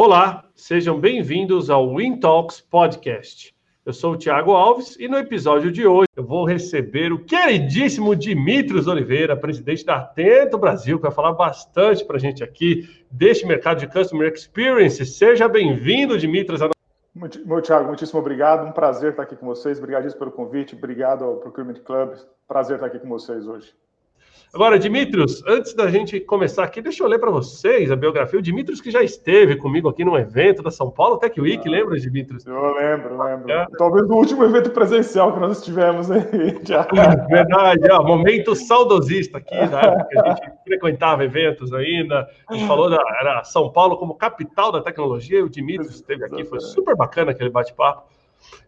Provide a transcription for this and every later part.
Olá, sejam bem-vindos ao Win Talks Podcast. Eu sou o Thiago Alves e no episódio de hoje eu vou receber o queridíssimo Dimitros Oliveira, presidente da Atento Brasil, que vai falar bastante para a gente aqui deste mercado de Customer Experience. Seja bem-vindo, Dimitros. Meu Thiago, muitíssimo obrigado. Um prazer estar aqui com vocês. Obrigado pelo convite. Obrigado ao Procurement Club. Prazer estar aqui com vocês hoje. Agora, Dimitrios, antes da gente começar aqui, deixa eu ler para vocês a biografia. O Dimitrios que já esteve comigo aqui num evento da São Paulo Tech Week, ah, lembra, Dimitrios? Eu lembro, lembro. É. Talvez o último evento presencial que nós tivemos aí. Verdade, ó, momento saudosista aqui, na época que a gente frequentava eventos ainda. A gente falou da era São Paulo como capital da tecnologia, e o Dimitrios esteve aqui, foi super bacana aquele bate-papo.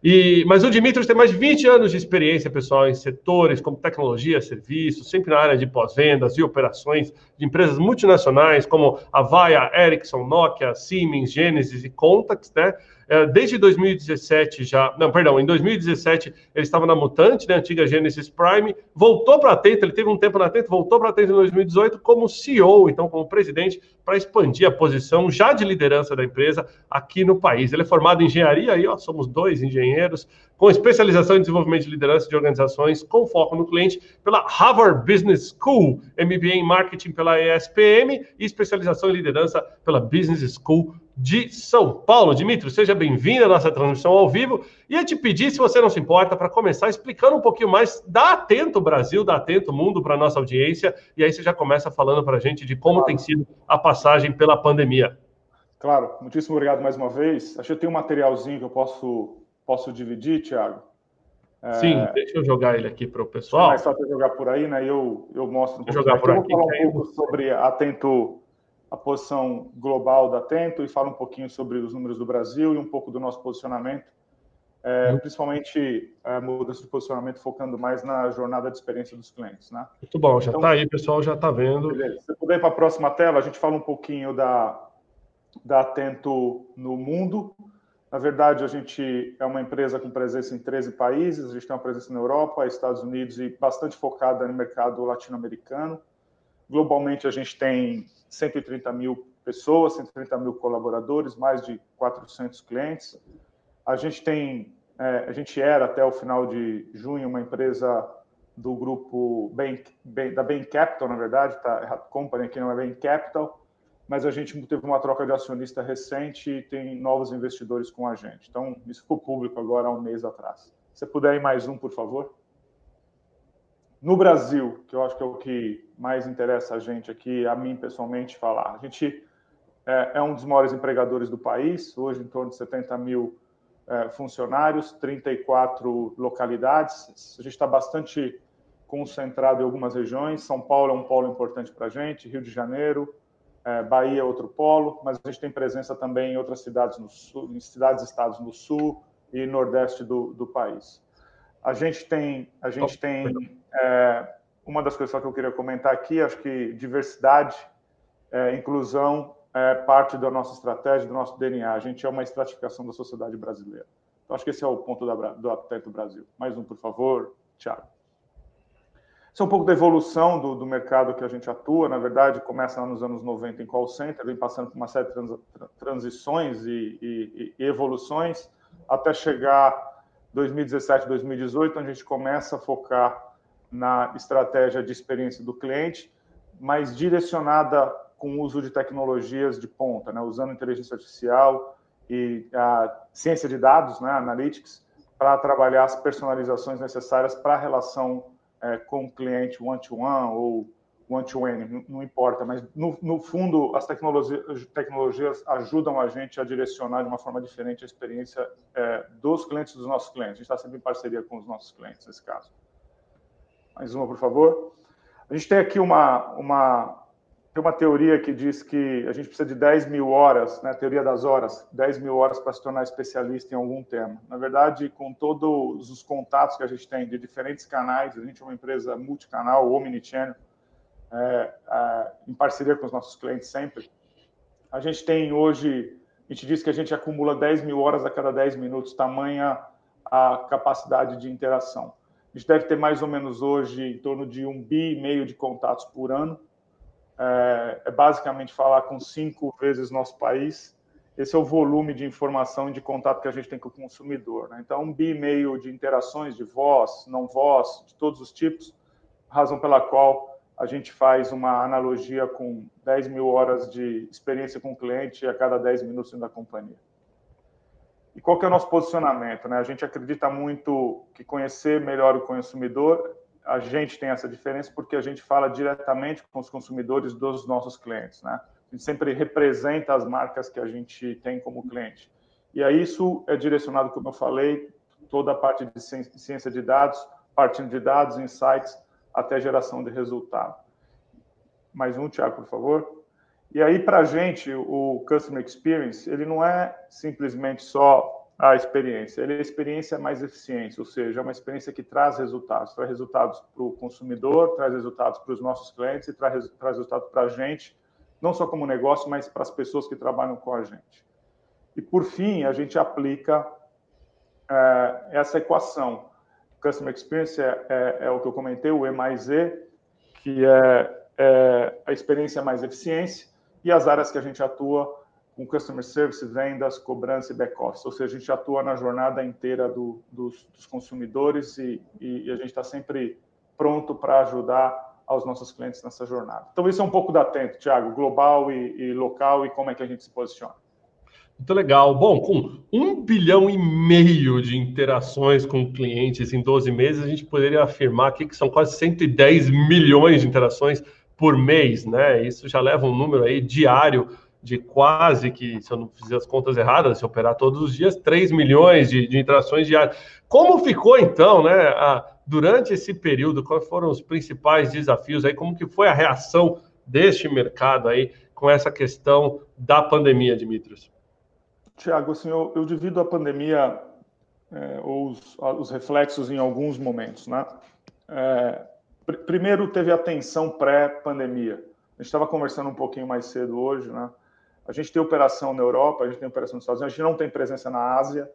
E, mas o Dimitris tem mais de 20 anos de experiência, pessoal, em setores como tecnologia, serviços, sempre na área de pós-vendas e operações de empresas multinacionais como Avaya, Ericsson, Nokia, Siemens, Genesis e Contact, né? É, desde 2017 já, não, perdão, em 2017 ele estava na Mutante, né, antiga Genesis Prime, voltou para a Atento, ele teve um tempo na Atento, voltou para a Atento em 2018 como CEO, então como presidente, para expandir a posição já de liderança da empresa aqui no país. Ele é formado em engenharia, aí ó, somos dois engenheiros, com especialização em desenvolvimento de liderança de organizações com foco no cliente pela Harvard Business School, MBA em Marketing pela ESPM e especialização em liderança pela Business School de São Paulo. Dimitri, seja bem-vindo à nossa transmissão ao vivo. E eu te pedir, se você não se importa, para começar explicando um pouquinho mais da Atento Brasil, da Atento Mundo para a nossa audiência. E aí você já começa falando para a gente de como claro. tem sido a passagem pela pandemia. Claro, muitíssimo obrigado mais uma vez. Acho que eu tenho um materialzinho que eu posso, posso dividir, Tiago. Sim, é... deixa eu jogar ele aqui para o pessoal. É mais fácil jogar por aí, né? Eu, eu mostro um. Jogar por aqui, eu vou falar um pouco sobre Atento a posição global da Atento e fala um pouquinho sobre os números do Brasil e um pouco do nosso posicionamento, é, uhum. principalmente a é, mudança de posicionamento focando mais na jornada de experiência dos clientes. Né? Muito bom, já está então, aí, pessoal já está vendo. Beleza. Se puder ir para a próxima tela, a gente fala um pouquinho da, da Atento no mundo. Na verdade, a gente é uma empresa com presença em 13 países, a gente tem uma presença na Europa, Estados Unidos e bastante focada no mercado latino-americano. Globalmente, a gente tem 130 mil pessoas, 130 mil colaboradores, mais de 400 clientes. A gente tem, é, a gente era até o final de junho uma empresa do grupo da Bain Capital, na verdade, tá? Company aqui não é Bain Capital, mas a gente teve uma troca de acionista recente e tem novos investidores com a gente. Então, isso ficou público agora há um mês atrás. Se puder ir mais um, por favor. No Brasil, que eu acho que é o que mais interessa a gente aqui, a mim pessoalmente, falar. A gente é, é um dos maiores empregadores do país, hoje em torno de 70 mil é, funcionários, 34 localidades. A gente está bastante concentrado em algumas regiões. São Paulo é um polo importante para a gente, Rio de Janeiro, é, Bahia é outro polo, mas a gente tem presença também em outras cidades no sul, em cidades estados no sul e nordeste do, do país. A gente tem, a gente tem é, uma das coisas que eu queria comentar aqui, acho que diversidade, é, inclusão é parte da nossa estratégia, do nosso DNA. A gente é uma estratificação da sociedade brasileira. Então, acho que esse é o ponto da, do Brasil. Mais um, por favor, Tiago. Isso é um pouco da evolução do, do, mercado que a gente atua. Na verdade, começa nos anos 90 em call center, vem passando por uma série de trans, transições e, e, e evoluções, até chegar 2017, 2018, onde a gente começa a focar na estratégia de experiência do cliente, mas direcionada com o uso de tecnologias de ponta, né, usando inteligência artificial e a ciência de dados, né, analytics, para trabalhar as personalizações necessárias para a relação é, com o cliente one-to-one -one ou one-to-one, não, não importa, mas no, no fundo as tecnologias, tecnologias, ajudam a gente a direcionar de uma forma diferente a experiência é, dos clientes dos nossos clientes. A gente está sempre em parceria com os nossos clientes nesse caso. Mais uma, por favor. A gente tem aqui uma, uma, tem uma teoria que diz que a gente precisa de 10 mil horas, né, teoria das horas, 10 mil horas para se tornar especialista em algum tema. Na verdade, com todos os contatos que a gente tem de diferentes canais, a gente é uma empresa multicanal, omnichannel, é, é, em parceria com os nossos clientes sempre. A gente tem hoje, a gente diz que a gente acumula 10 mil horas a cada 10 minutos, tamanha a capacidade de interação. A gente deve ter mais ou menos hoje em torno de um bi e meio de contatos por ano. É, é basicamente falar com cinco vezes nosso país esse é o volume de informação e de contato que a gente tem com o consumidor. Né? Então, um bi e meio de interações de voz, não voz, de todos os tipos, razão pela qual a gente faz uma analogia com 10 mil horas de experiência com o cliente a cada 10 minutos da companhia. E qual que é o nosso posicionamento? Né? A gente acredita muito que conhecer melhor o consumidor, a gente tem essa diferença porque a gente fala diretamente com os consumidores dos nossos clientes. Né? A gente sempre representa as marcas que a gente tem como cliente. E aí isso é direcionado, como eu falei, toda a parte de ciência de dados, partindo de dados, insights, até geração de resultado. Mais um, Tiago, por favor. E aí, para a gente, o Customer Experience, ele não é simplesmente só a experiência, ele é a experiência mais eficiente, ou seja, é uma experiência que traz resultados, traz resultados para o consumidor, traz resultados para os nossos clientes e traz, traz resultados para a gente, não só como negócio, mas para as pessoas que trabalham com a gente. E, por fim, a gente aplica é, essa equação. Customer Experience é, é, é, o que eu comentei, o E mais E, que é, é a experiência mais eficiência, e as áreas que a gente atua com customer service, vendas, cobrança e back-office, ou seja, a gente atua na jornada inteira do, dos, dos, consumidores e, e, e a gente está sempre pronto para ajudar aos nossos clientes nessa jornada. Então, isso é um pouco da Atento, Thiago, global e, e local e como é que a gente se posiciona. Muito legal. Bom, com um bilhão e meio de interações com clientes em 12 meses, a gente poderia afirmar aqui que são quase 110 milhões de interações por mês, né? Isso já leva um número aí diário de quase que, se eu não fizer as contas erradas, se operar todos os dias, 3 milhões de, de interações diárias. Como ficou então, né? A, durante esse período, quais foram os principais desafios aí? Como que foi a reação deste mercado aí com essa questão da pandemia, Dimitrios? Tiago, assim, eu, eu, divido a pandemia é, ou os, os, reflexos em alguns momentos, né? É, primeiro teve a tensão pré-pandemia. A gente estava conversando um pouquinho mais cedo hoje, né? A gente tem operação na Europa, a gente tem operação nos Estados Unidos, a gente não tem presença na Ásia,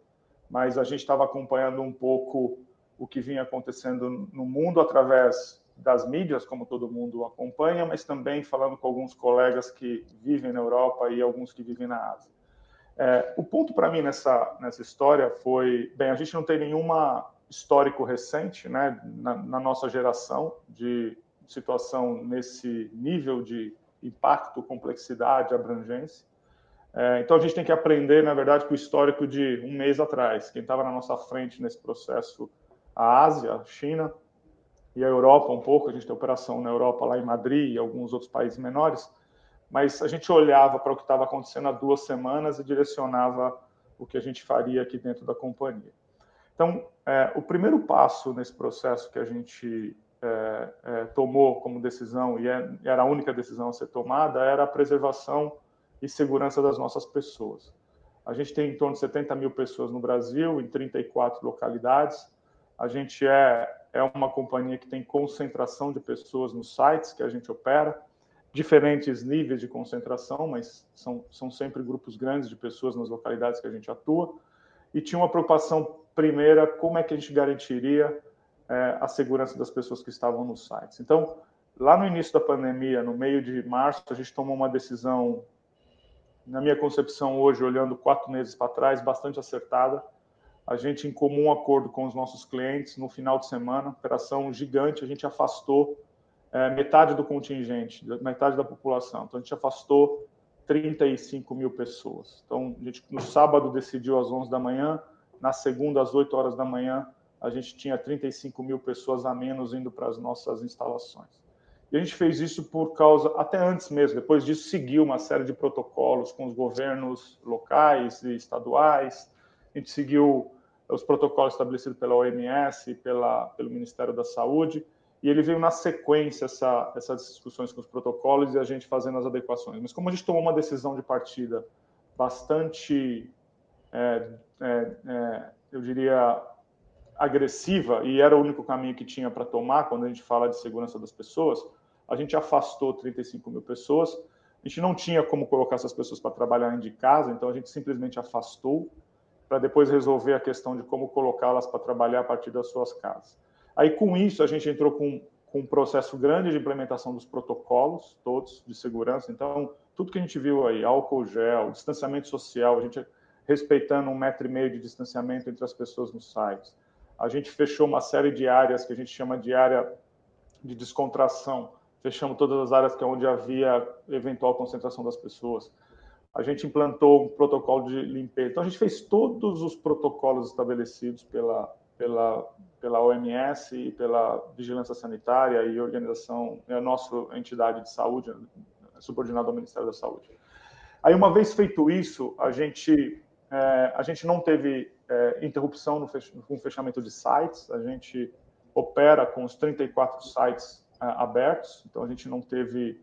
mas a gente estava acompanhando um pouco o que vinha acontecendo no mundo através das mídias, como todo mundo acompanha, mas também falando com alguns colegas que vivem na Europa e alguns que vivem na Ásia. É, o ponto para mim nessa, nessa história foi, bem, a gente não tem nenhuma histórico recente, né, na, na, nossa geração, de situação nesse nível de impacto, complexidade, abrangência. É, então a gente tem que aprender, na verdade, com o histórico de um mês atrás. Quem estava na nossa frente nesse processo, a Ásia, a China e a Europa um pouco. A gente tem operação na Europa, lá em Madrid e alguns outros países menores. Mas a gente olhava para o que estava acontecendo há duas semanas e direcionava o que a gente faria aqui dentro da companhia. Então, é, o primeiro passo nesse processo que a gente é, é, tomou como decisão, e é, era a única decisão a ser tomada, era a preservação e segurança das nossas pessoas. A gente tem em torno de 70 mil pessoas no Brasil, em 34 localidades. A gente é, é uma companhia que tem concentração de pessoas nos sites que a gente opera, diferentes níveis de concentração, mas são, são sempre grupos grandes de pessoas nas localidades que a gente atua. E tinha uma preocupação primeira, como é que a gente garantiria é, a segurança das pessoas que estavam nos sites. Então, lá no início da pandemia, no meio de março, a gente tomou uma decisão, na minha concepção hoje, olhando quatro meses para trás, bastante acertada. A gente, em comum acordo com os nossos clientes, no final de semana, operação gigante, a gente afastou é, metade do contingente, metade da população. Então, a gente afastou 35 mil pessoas. Então, a gente, no sábado, decidiu às 11 da manhã, na segunda, às 8 horas da manhã, a gente tinha 35 mil pessoas a menos indo para as nossas instalações. E a gente fez isso por causa, até antes mesmo, depois disso, seguiu uma série de protocolos com os governos locais e estaduais, a gente seguiu os protocolos estabelecidos pela OMS, pela, pelo Ministério da Saúde, e ele veio na sequência essa, essas discussões com os protocolos e a gente fazendo as adequações. Mas como a gente tomou uma decisão de partida bastante é, é, é, eu diria, agressiva, e era o único caminho que tinha para tomar quando a gente fala de segurança das pessoas, a gente afastou 35 mil pessoas. A gente não tinha como colocar essas pessoas para trabalhar de casa, então a gente simplesmente afastou para depois resolver a questão de como colocá-las para trabalhar a partir das suas casas. Aí, com isso, a gente entrou com com um processo grande de implementação dos protocolos todos de segurança. Então, tudo que a gente viu aí, álcool gel, distanciamento social, a gente respeitando um metro e meio de distanciamento entre as pessoas nos sites. A gente fechou uma série de áreas que a gente chama de área de descontração. Fechamos todas as áreas que é onde havia eventual concentração das pessoas. A gente implantou um protocolo de limpeza. Então, a gente fez todos os protocolos estabelecidos pela, pela, pela OMS e pela Vigilância Sanitária e Organização, é a nossa entidade de saúde, subordinada ao Ministério da Saúde. Aí, uma vez feito isso, a gente, é, a gente não teve é, interrupção no, fech no fechamento de sites, a gente opera com os 34 sites é, abertos, então a gente não teve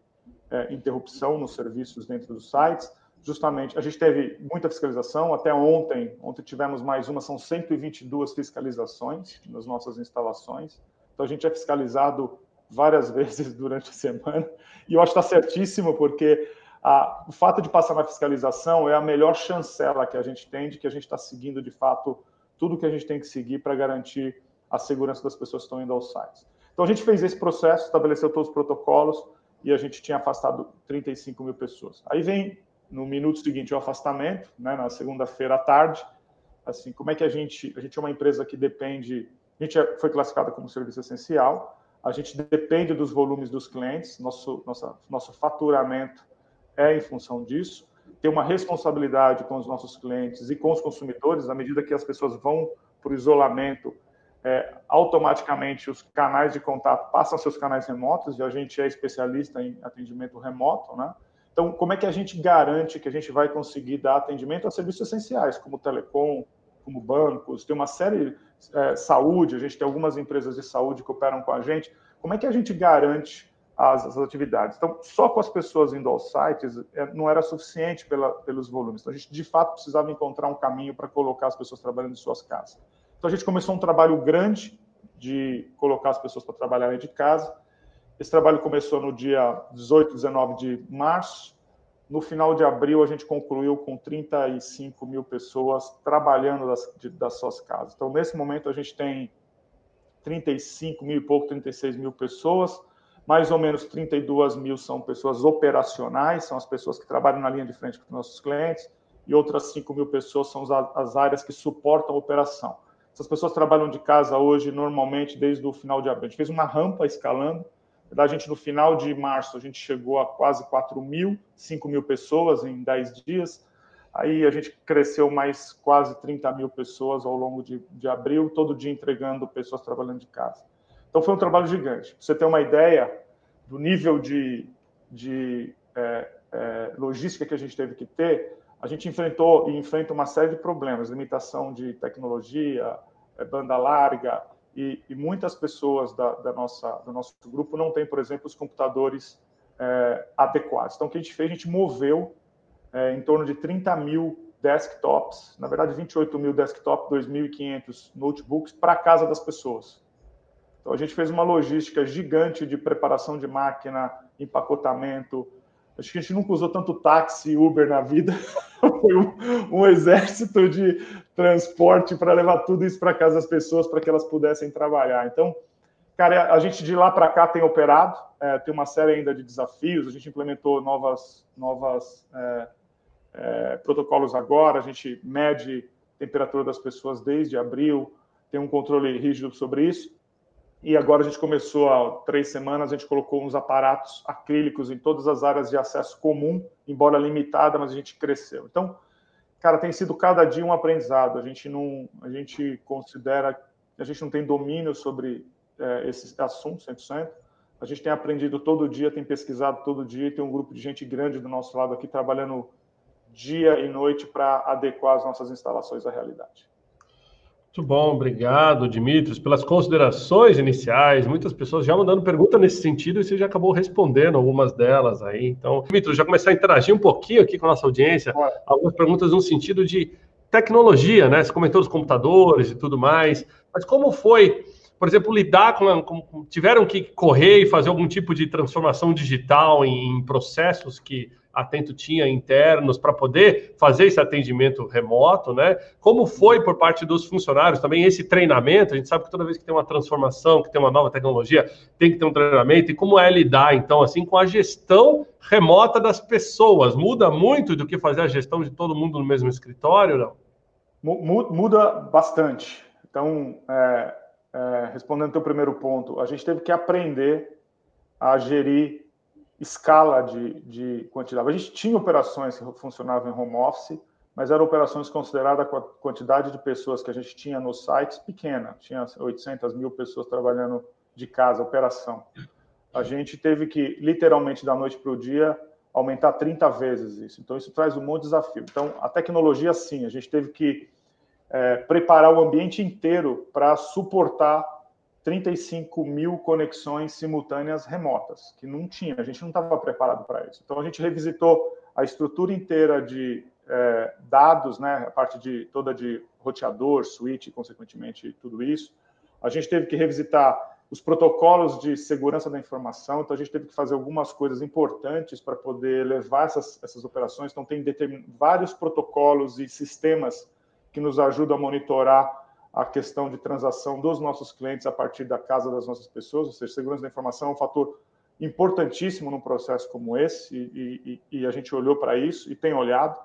é, interrupção nos serviços dentro dos sites. Justamente, a gente teve muita fiscalização, até ontem, ontem tivemos mais uma, são 122 fiscalizações nas nossas instalações. Então a gente é fiscalizado várias vezes durante a semana, e eu acho que está certíssimo, porque a, o fato de passar na fiscalização é a melhor chancela que a gente tem de que a gente está seguindo, de fato, tudo que a gente tem que seguir para garantir a segurança das pessoas que estão indo aos sites. Então, a gente fez esse processo, estabeleceu todos os protocolos e a gente tinha afastado 35 mil pessoas. Aí vem, no minuto seguinte, o afastamento, né, na segunda-feira à tarde. Assim, como é que a gente... A gente é uma empresa que depende... A gente é, foi classificada como serviço essencial, a gente depende dos volumes dos clientes, nosso, nossa, nosso faturamento é em função disso. Tem uma responsabilidade com os nossos clientes e com os consumidores, à medida que as pessoas vão para o isolamento, é, automaticamente os canais de contato passam a seus canais remotos e a gente é especialista em atendimento remoto, né? Então, como é que a gente garante que a gente vai conseguir dar atendimento a serviços essenciais, como telecom, como bancos, tem uma série é, saúde, a gente tem algumas empresas de saúde que operam com a gente. Como é que a gente garante as, as atividades. Então, só com as pessoas indo aos sites é, não era suficiente pela, pelos volumes. Então, a gente, de fato, precisava encontrar um caminho para colocar as pessoas trabalhando em suas casas. Então, a gente começou um trabalho grande de colocar as pessoas para trabalharem de casa. Esse trabalho começou no dia 18, 19 de março. No final de abril, a gente concluiu com 35 mil pessoas trabalhando das, de, das suas casas. Então, nesse momento, a gente tem 35 mil e pouco, 36 mil pessoas mais ou menos 32 mil são pessoas operacionais, são as pessoas que trabalham na linha de frente com os nossos clientes, e outras 5 mil pessoas são as áreas que suportam a operação. Essas pessoas trabalham de casa hoje, normalmente, desde o final de abril. A gente fez uma rampa escalando. A gente, no final de março, a gente chegou a quase 4 mil, 5 mil pessoas em 10 dias. Aí a gente cresceu mais quase 30 mil pessoas ao longo de, de abril, todo dia entregando pessoas trabalhando de casa. Então foi um trabalho gigante. Pra você ter uma ideia do nível de, de é, é, logística que a gente teve que ter, a gente enfrentou e enfrenta uma série de problemas, limitação de tecnologia, é, banda larga, e, e muitas pessoas da, da, nossa, do nosso grupo não têm, por exemplo, os computadores é, adequados. Então, o que a gente fez? A gente moveu é, em torno de 30 mil desktops, na verdade 28 mil desktops, 2.500 notebooks para a casa das pessoas. Então, a gente fez uma logística gigante de preparação de máquina, empacotamento. Acho que a gente nunca usou tanto táxi e Uber na vida. Foi um, um, exército de transporte para levar tudo isso para casa das pessoas, para que elas pudessem trabalhar. Então, cara, a gente de lá para cá tem operado, é, tem uma série ainda de desafios. A gente implementou novas, novas é, é, protocolos agora, a gente mede a temperatura das pessoas desde abril, tem um controle rígido sobre isso. E agora a gente começou há três semanas, a gente colocou uns aparatos acrílicos em todas as áreas de acesso comum, embora limitada, mas a gente cresceu. Então, cara, tem sido cada dia um aprendizado. A gente não, a gente considera, a gente não tem domínio sobre é, esse assunto 100%. A gente tem aprendido todo dia, tem pesquisado todo dia, tem um grupo de gente grande do nosso lado aqui trabalhando dia e noite para adequar as nossas instalações à realidade. Muito bom, obrigado, Dimitris, pelas considerações iniciais. Muitas pessoas já mandando pergunta nesse sentido e você já acabou respondendo algumas delas aí. Então, Dimitris, já começar a interagir um pouquinho aqui com a nossa audiência. Algumas perguntas no sentido de tecnologia, né? Você comentou os computadores e tudo mais. Mas como foi, por exemplo, lidar com, com, tiveram que correr e fazer algum tipo de transformação digital em, em processos que Atento tinha internos para poder fazer esse atendimento remoto, né? Como foi por parte dos funcionários também esse treinamento? A gente sabe que toda vez que tem uma transformação, que tem uma nova tecnologia, tem que ter um treinamento. E como é lidar, então, assim, com a gestão remota das pessoas? Muda muito do que fazer a gestão de todo mundo no mesmo escritório, não? Muda bastante. Então, é, é, respondendo teu primeiro ponto, a gente teve que aprender a gerir escala de, de quantidade. A gente tinha operações que funcionavam em home office, mas eram operações consideradas com a quantidade de pessoas que a gente tinha nos sites pequena. Tinha 800 mil pessoas trabalhando de casa, operação. A gente teve que, literalmente, da noite para o dia, aumentar 30 vezes isso. Então, isso traz um monte de desafio. Então, a tecnologia, sim, a gente teve que é, preparar o ambiente inteiro para suportar 35 mil conexões simultâneas remotas, que não tinha, a gente não estava preparado para isso. Então, a gente revisitou a estrutura inteira de é, dados, né, a parte de toda de roteador, switch, consequentemente, tudo isso. A gente teve que revisitar os protocolos de segurança da informação, então a gente teve que fazer algumas coisas importantes para poder levar essas, essas operações. Então, tem vários protocolos e sistemas que nos ajudam a monitorar a questão de transação dos nossos clientes a partir da casa das nossas pessoas, ou seja, segurança da informação é um fator importantíssimo num processo como esse, e, e, e a gente olhou para isso e tem olhado.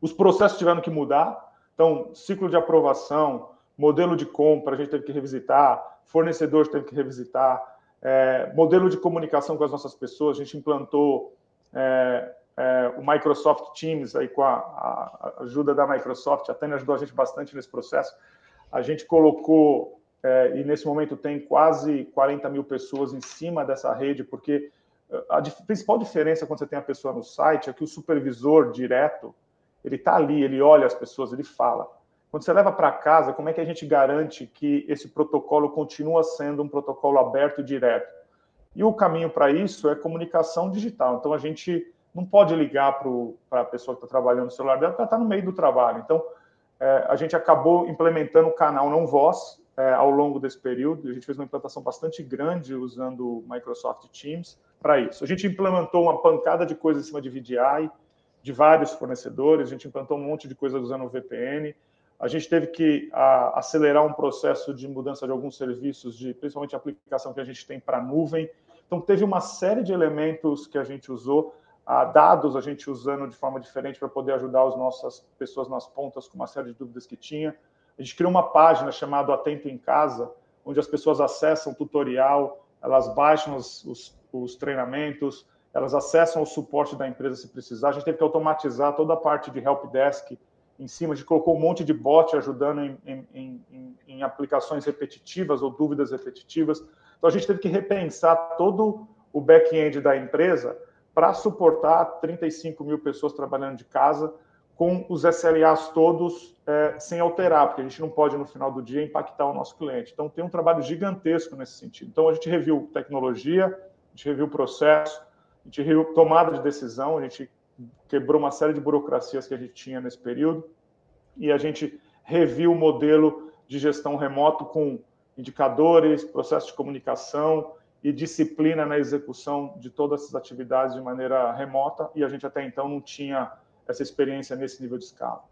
Os processos tiveram que mudar, então, ciclo de aprovação, modelo de compra, a gente teve que revisitar, fornecedores teve que revisitar, é, modelo de comunicação com as nossas pessoas, a gente implantou é, é, o Microsoft Teams, aí com a, a, ajuda da Microsoft, a Tânia ajudou a gente bastante nesse processo, a gente colocou, é, e nesse momento tem quase 40 mil pessoas em cima dessa rede, porque é, a principal diferença quando você tem a pessoa no site é que o supervisor direto, ele está ali, ele olha as pessoas, ele fala. Quando você leva para casa, como é que a gente garante que esse protocolo continua sendo um protocolo aberto e direto? E o caminho para isso é comunicação digital. Então, a gente não pode ligar para a pessoa que está trabalhando no celular dela, porque ela está no meio do trabalho. Então, é, a gente acabou implementando o canal Não Voz é, ao longo desse período. A gente fez uma implantação bastante grande usando o Microsoft Teams para isso. A gente implementou uma pancada de coisas em cima de VDI, de vários fornecedores, a gente implantou um monte de coisas usando o VPN. A gente teve que a, acelerar um processo de mudança de alguns serviços, de principalmente a aplicação que a gente tem para nuvem. Então, teve uma série de elementos que a gente usou dados a gente usando de forma diferente para poder ajudar as nossas pessoas nas pontas com uma série de dúvidas que tinha. A gente criou uma página chamada Atento em Casa, onde as pessoas acessam tutorial, elas baixam os, os, os treinamentos, elas acessam o suporte da empresa se precisar. A gente teve que automatizar toda a parte de help desk em cima, a gente colocou um monte de bot ajudando em, em, em, em aplicações repetitivas ou dúvidas repetitivas. Então a gente teve que repensar todo o back-end da empresa para suportar 35 mil pessoas trabalhando de casa, com os SLAs todos é, sem alterar, porque a gente não pode, no final do dia, impactar o nosso cliente. Então, tem um trabalho gigantesco nesse sentido. Então, a gente reviu tecnologia, a gente reviu processo, a gente reviu tomada de decisão, a gente quebrou uma série de burocracias que a gente tinha nesse período, e a gente reviu o modelo de gestão remoto com indicadores, processo de comunicação, e disciplina na execução de todas essas atividades de maneira remota, e a gente até então não tinha essa experiência nesse nível de escala.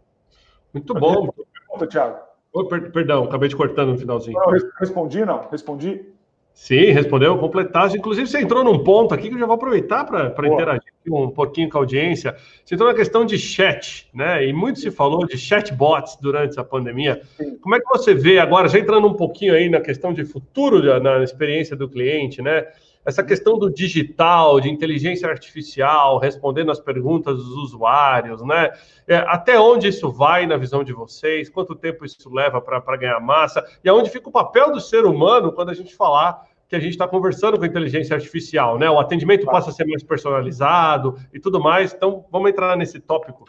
Muito bom. Pergunta, Thiago. Oh, per perdão, acabei te cortando no finalzinho. Não, respondi, não? Respondi? Sim, respondeu, completasse. Inclusive, você entrou num ponto aqui que eu já vou aproveitar para interagir um pouquinho com a audiência. Você entrou na questão de chat, né? E muito se falou de chatbots durante a pandemia. Como é que você vê agora, já entrando um pouquinho aí na questão de futuro na experiência do cliente, né? Essa questão do digital, de inteligência artificial, respondendo as perguntas dos usuários, né? É, até onde isso vai na visão de vocês? Quanto tempo isso leva para ganhar massa? E aonde fica o papel do ser humano quando a gente falar que a gente está conversando com a inteligência artificial, né? O atendimento passa a ser mais personalizado e tudo mais. Então, vamos entrar nesse tópico.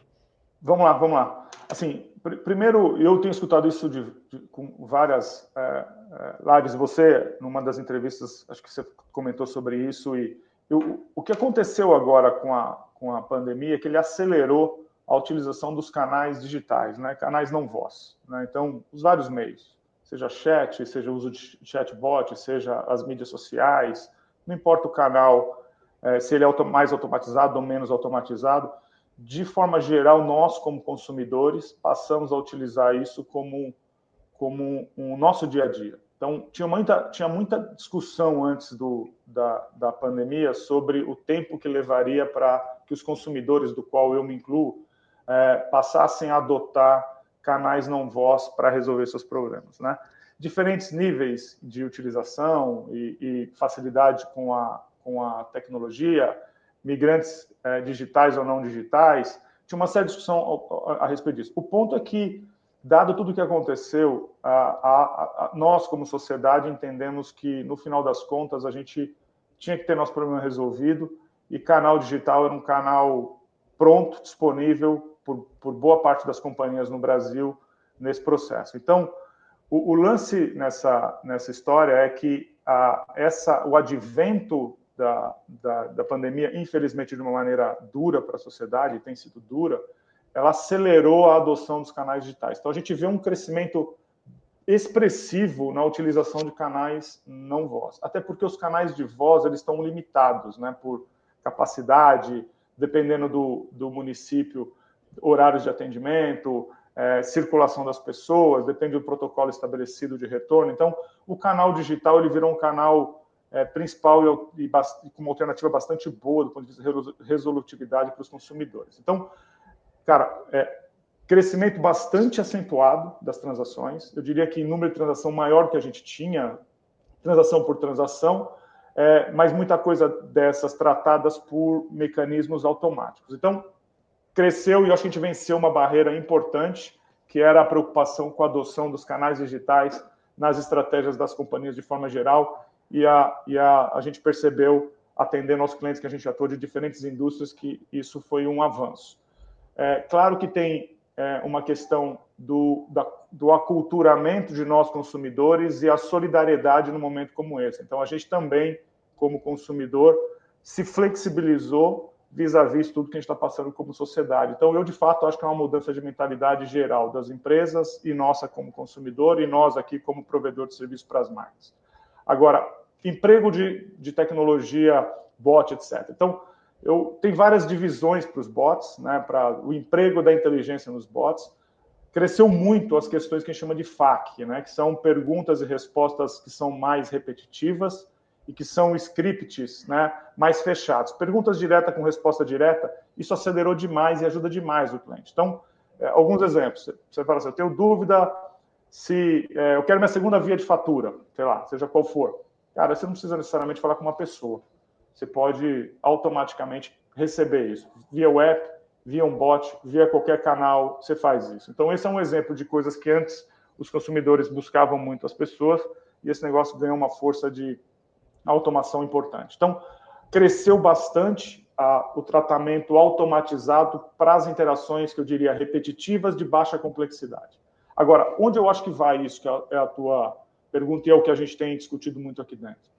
Vamos lá, vamos lá. Assim, pr primeiro, eu tenho escutado isso de, de, com várias é, é, lives. Você, numa das entrevistas, acho que você comentou sobre isso. E eu, o que aconteceu agora com a, com a pandemia é que ele acelerou a utilização dos canais digitais, né? Canais não voz. Né? Então, os vários meios seja chat, seja uso de chatbot, seja as mídias sociais, não importa o canal, é, se ele é mais automatizado ou menos automatizado, de forma geral, nós, como consumidores, passamos a utilizar isso como, como um nosso dia a dia. Então, tinha muita, tinha muita discussão antes do, da, da pandemia sobre o tempo que levaria para que os consumidores, do qual eu me incluo, é, passassem a adotar canais não voz para resolver seus problemas. Né? Diferentes níveis de utilização e, e facilidade com a, com a tecnologia, migrantes é, digitais ou não digitais, tinha uma séria discussão a, a, a respeito disso. O ponto é que dado tudo o que aconteceu, a, nós, como sociedade, entendemos que, no final das contas, a gente tinha que ter nosso problema resolvido e canal digital era um canal pronto, disponível por, por boa parte das companhias no Brasil nesse processo. Então, o, o lance nessa, nessa história é que essa, o advento da, da, da pandemia, infelizmente, de uma maneira dura para a sociedade, tem sido dura, ela acelerou a adoção dos canais digitais. Então, a gente vê um crescimento expressivo na utilização de canais não voz. Até porque os canais de voz eles estão limitados, né, por capacidade, dependendo do, do município, horários de atendimento, é, circulação das pessoas, depende do protocolo estabelecido de retorno. Então, o canal digital ele virou um canal é, principal e, e, e, com uma alternativa bastante boa do ponto de vista de resolutividade para os consumidores. Então, Cara, é, crescimento bastante acentuado das transações. Eu diria que número de transação maior que a gente tinha, transação por transação, é, mas muita coisa dessas tratadas por mecanismos automáticos. Então, cresceu e acho que a gente venceu uma barreira importante, que era a preocupação com a adoção dos canais digitais nas estratégias das companhias de forma geral, e a, e a, a gente percebeu, atendendo aos clientes que a gente atua de diferentes indústrias, que isso foi um avanço. É, claro que tem é, uma questão do, da, do aculturamento de nós consumidores e a solidariedade no momento como esse. Então, a gente também, como consumidor, se flexibilizou vis-à-vis -vis tudo que a gente está passando como sociedade. Então, eu, de fato, acho que é uma mudança de mentalidade geral das empresas e nossa como consumidor e nós aqui como provedor de serviço para as marcas. Agora, emprego de, de tecnologia, bot, etc. Então, eu tem várias divisões para os bots, né, para o emprego da inteligência nos bots. Cresceu muito as questões que a gente chama de FAQ, né, que são perguntas e respostas que são mais repetitivas e que são scripts né, mais fechados. Perguntas diretas com resposta direta, isso acelerou demais e ajuda demais o cliente. Então, é, alguns exemplos. Você fala assim, eu tenho dúvida se é, eu quero minha segunda via de fatura, sei lá, seja qual for. Cara, você não precisa necessariamente falar com uma pessoa você pode automaticamente receber isso. Via web, via um bot, via qualquer canal, você faz isso. Então, esse é um exemplo de coisas que antes os consumidores buscavam muito as pessoas e esse negócio ganhou uma força de automação importante. Então, cresceu bastante o tratamento automatizado para as interações que eu diria repetitivas de baixa complexidade. Agora, onde eu acho que vai isso, que é a, é a tua pergunta e é o que a gente tem discutido muito aqui dentro.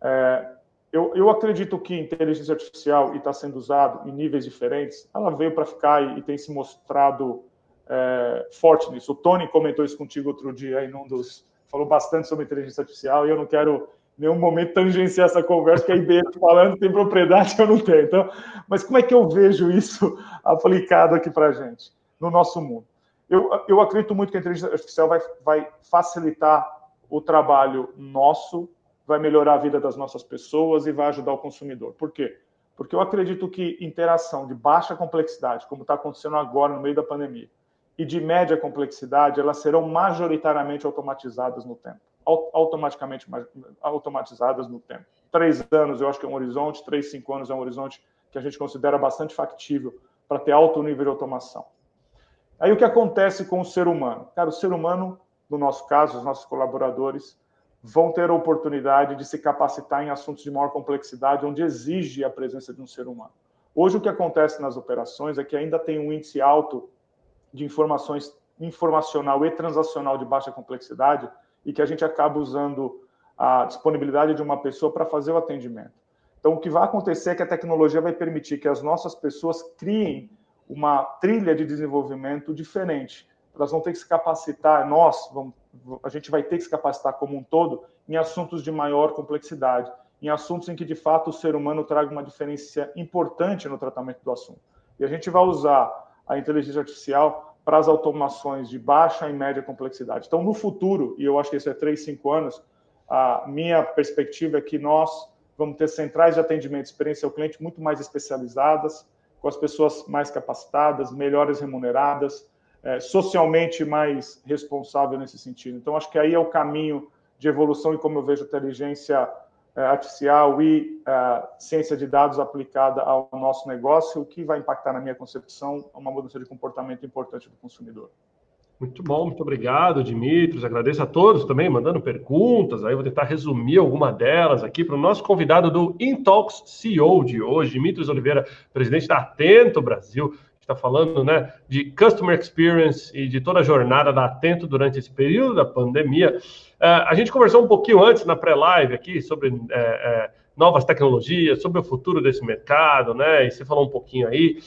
É, eu, eu acredito que inteligência artificial, e está sendo usado em níveis diferentes, ela veio para ficar e, e, tem se mostrado é, forte nisso. O Tony comentou isso contigo outro dia, em um dos, falou bastante sobre inteligência artificial, e eu não quero nenhum momento tangenciar essa conversa, que a IBM falando tem propriedade eu não tenho. Então, mas como é que eu vejo isso aplicado aqui para a gente, no nosso mundo? Eu, eu acredito muito que a inteligência artificial vai, vai facilitar o trabalho nosso vai melhorar a vida das nossas pessoas e vai ajudar o consumidor. Por quê? Porque eu acredito que interação de baixa complexidade, como está acontecendo agora no meio da pandemia, e de média complexidade, elas serão majoritariamente automatizadas no tempo. Automaticamente automatizadas no tempo. Três anos eu acho que é um horizonte, três, cinco anos é um horizonte que a gente considera bastante factível para ter alto nível de automação. Aí o que acontece com o ser humano? Cara, o ser humano, no nosso caso, os nossos colaboradores, vão ter a oportunidade de se capacitar em assuntos de maior complexidade, onde exige a presença de um ser humano. Hoje, o que acontece nas operações é que ainda tem um índice alto de informações informacional e transacional de baixa complexidade e que a gente acaba usando a disponibilidade de uma pessoa para fazer o atendimento. Então, o que vai acontecer é que a tecnologia vai permitir que as nossas pessoas criem uma trilha de desenvolvimento diferente elas vão ter que se capacitar, nós, vamos, a gente vai ter que se capacitar como um todo em assuntos de maior complexidade, em assuntos em que de fato o ser humano traga uma diferença importante no tratamento do assunto. E a gente vai usar a inteligência artificial para as automações de baixa e média complexidade. Então, no futuro, e eu acho que isso é 3, 5 anos, a minha perspectiva é que nós vamos ter centrais de atendimento experiência ao cliente muito mais especializadas, com as pessoas mais capacitadas, melhores remuneradas, é, socialmente mais responsável nesse sentido. Então, acho que aí é o caminho de evolução e como eu vejo a inteligência artificial e é, ciência de dados aplicada ao nosso negócio, o que vai impactar, na minha concepção, uma mudança de comportamento importante do consumidor. Muito bom, muito obrigado, Dimitris. Agradeço a todos também mandando perguntas. Aí vou tentar resumir alguma delas aqui para o nosso convidado do Intalks CEO de hoje, Dimitris Oliveira, presidente da Atento Brasil. Está falando né, de Customer Experience e de toda a jornada da Atento durante esse período da pandemia. Uh, a gente conversou um pouquinho antes na pré-live aqui sobre. Uh, uh, novas tecnologias, sobre o futuro desse mercado, né? E você falou um pouquinho aí.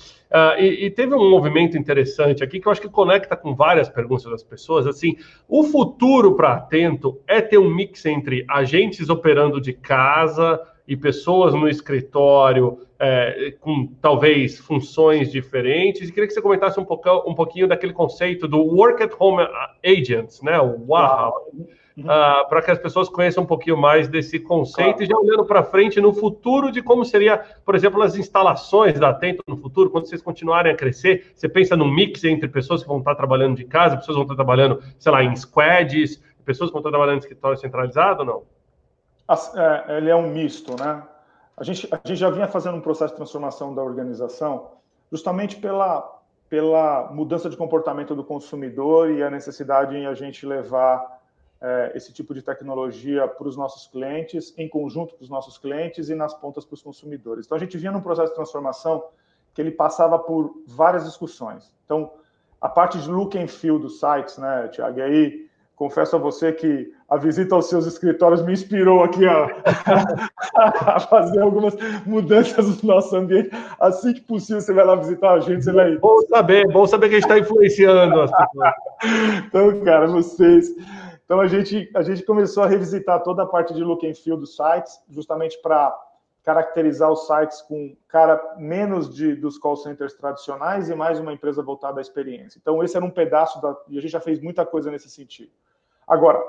E, e, teve um movimento interessante aqui que eu acho que conecta com várias perguntas das pessoas. Assim, o futuro para Atento é ter um mix entre agentes operando de casa e pessoas no escritório é, com talvez funções diferentes. E queria que você comentasse um, pouco, um pouquinho daquele conceito do Work at Home Agents, né? O WAHA. Uh, para que as pessoas conheçam um pouquinho mais desse conceito claro. e já olhando para frente no futuro de como seria, por exemplo, as instalações da Atento no futuro, quando vocês continuarem a crescer, você pensa num mix entre pessoas que vão estar trabalhando de casa, pessoas que vão estar trabalhando, sei lá, em squads, pessoas que vão estar trabalhando em escritório centralizado ou não? É, ele é um misto, né? A gente, a gente já vinha fazendo um processo de transformação da organização justamente pela, pela mudança de comportamento do consumidor e a necessidade em a gente levar é, esse tipo de tecnologia para os nossos clientes, em conjunto com os nossos clientes e nas pontas para os consumidores. Então, a gente vinha num processo de transformação que ele passava por várias discussões. Então, a parte de look and feel dos sites, né, Tiago? E aí, confesso a você que a visita aos seus escritórios me inspirou aqui a, a, fazer algumas mudanças no nosso ambiente. Assim que possível, você vai lá visitar a gente, você vai... Bom saber, bom saber que a gente está influenciando as pessoas. então, cara, vocês... Então, a gente, a gente começou a revisitar toda a parte de look and feel dos sites, justamente para caracterizar os sites com cara menos de, dos call centers tradicionais e mais uma empresa voltada à experiência. Então, esse era um pedaço da. E a gente já fez muita coisa nesse sentido. Agora,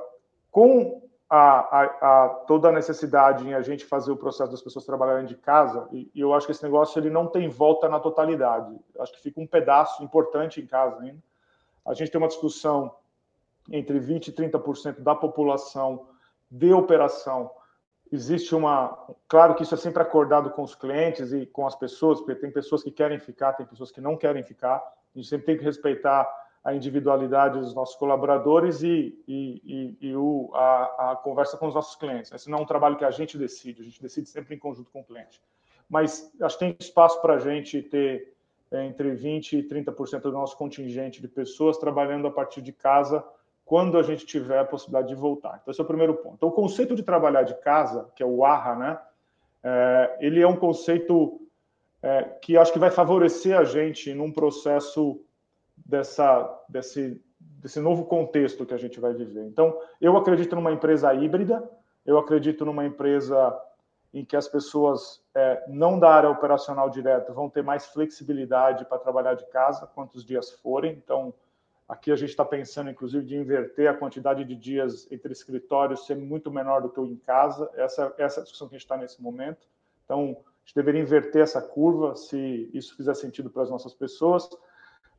com a, a, a, toda a necessidade em a gente fazer o processo das pessoas trabalharem de casa, e, e, eu acho que esse negócio ele não tem volta na totalidade. Acho que fica um pedaço importante em casa ainda. A gente tem uma discussão entre 20% e 30% da população de operação. Existe uma. Claro que isso é sempre acordado com os clientes e com as pessoas, porque tem pessoas que querem ficar, tem pessoas que não querem ficar. A gente sempre tem que respeitar a individualidade dos nossos colaboradores e, e, e, e o, a, a, conversa com os nossos clientes. Esse não é um trabalho que a gente decide, a gente decide sempre em conjunto com o cliente. Mas acho que tem espaço para a gente ter é, entre 20% e 30% do nosso contingente de pessoas trabalhando a partir de casa quando a gente tiver a possibilidade de voltar. Então, esse é o primeiro ponto. Então, o conceito de trabalhar de casa, que é o AHA, né? É, ele é um conceito é, que acho que vai favorecer a gente num processo dessa, desse, desse novo contexto que a gente vai viver. Então, eu acredito numa empresa híbrida, eu acredito numa empresa em que as pessoas é, não da área operacional direto vão ter mais flexibilidade para trabalhar de casa, quantos dias forem. Então, Aqui a gente está pensando, inclusive, de inverter a quantidade de dias entre escritórios ser muito menor do que o em casa. Essa, essa é a discussão que a gente está nesse momento. Então, a gente deveria inverter essa curva, se isso fizer sentido para as nossas pessoas.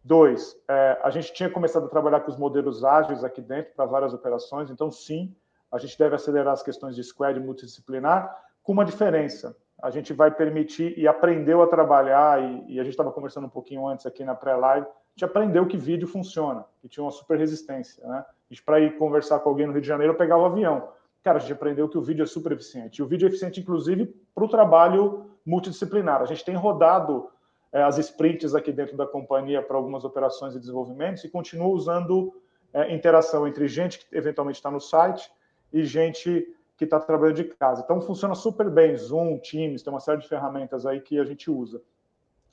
Dois, é, a gente tinha começado a trabalhar com os modelos ágeis aqui dentro para várias operações. Então, sim, a gente deve acelerar as questões de squad multidisciplinar, com uma diferença. A gente vai permitir e aprendeu a trabalhar, e, e a gente estava conversando um pouquinho antes aqui na pré-live, gente aprendeu que vídeo funciona, que tinha uma super resistência, né? A para ir conversar com alguém no Rio de Janeiro, pegava o avião. Cara, a gente aprendeu que o vídeo é super eficiente. E o vídeo é eficiente, inclusive, para o trabalho multidisciplinar. A gente tem rodado é, as sprints aqui dentro da companhia para algumas operações e desenvolvimentos e continua usando é, interação entre gente que eventualmente está no site e gente que está trabalhando de casa. Então, funciona super bem. Zoom, Teams, tem uma série de ferramentas aí que a gente usa.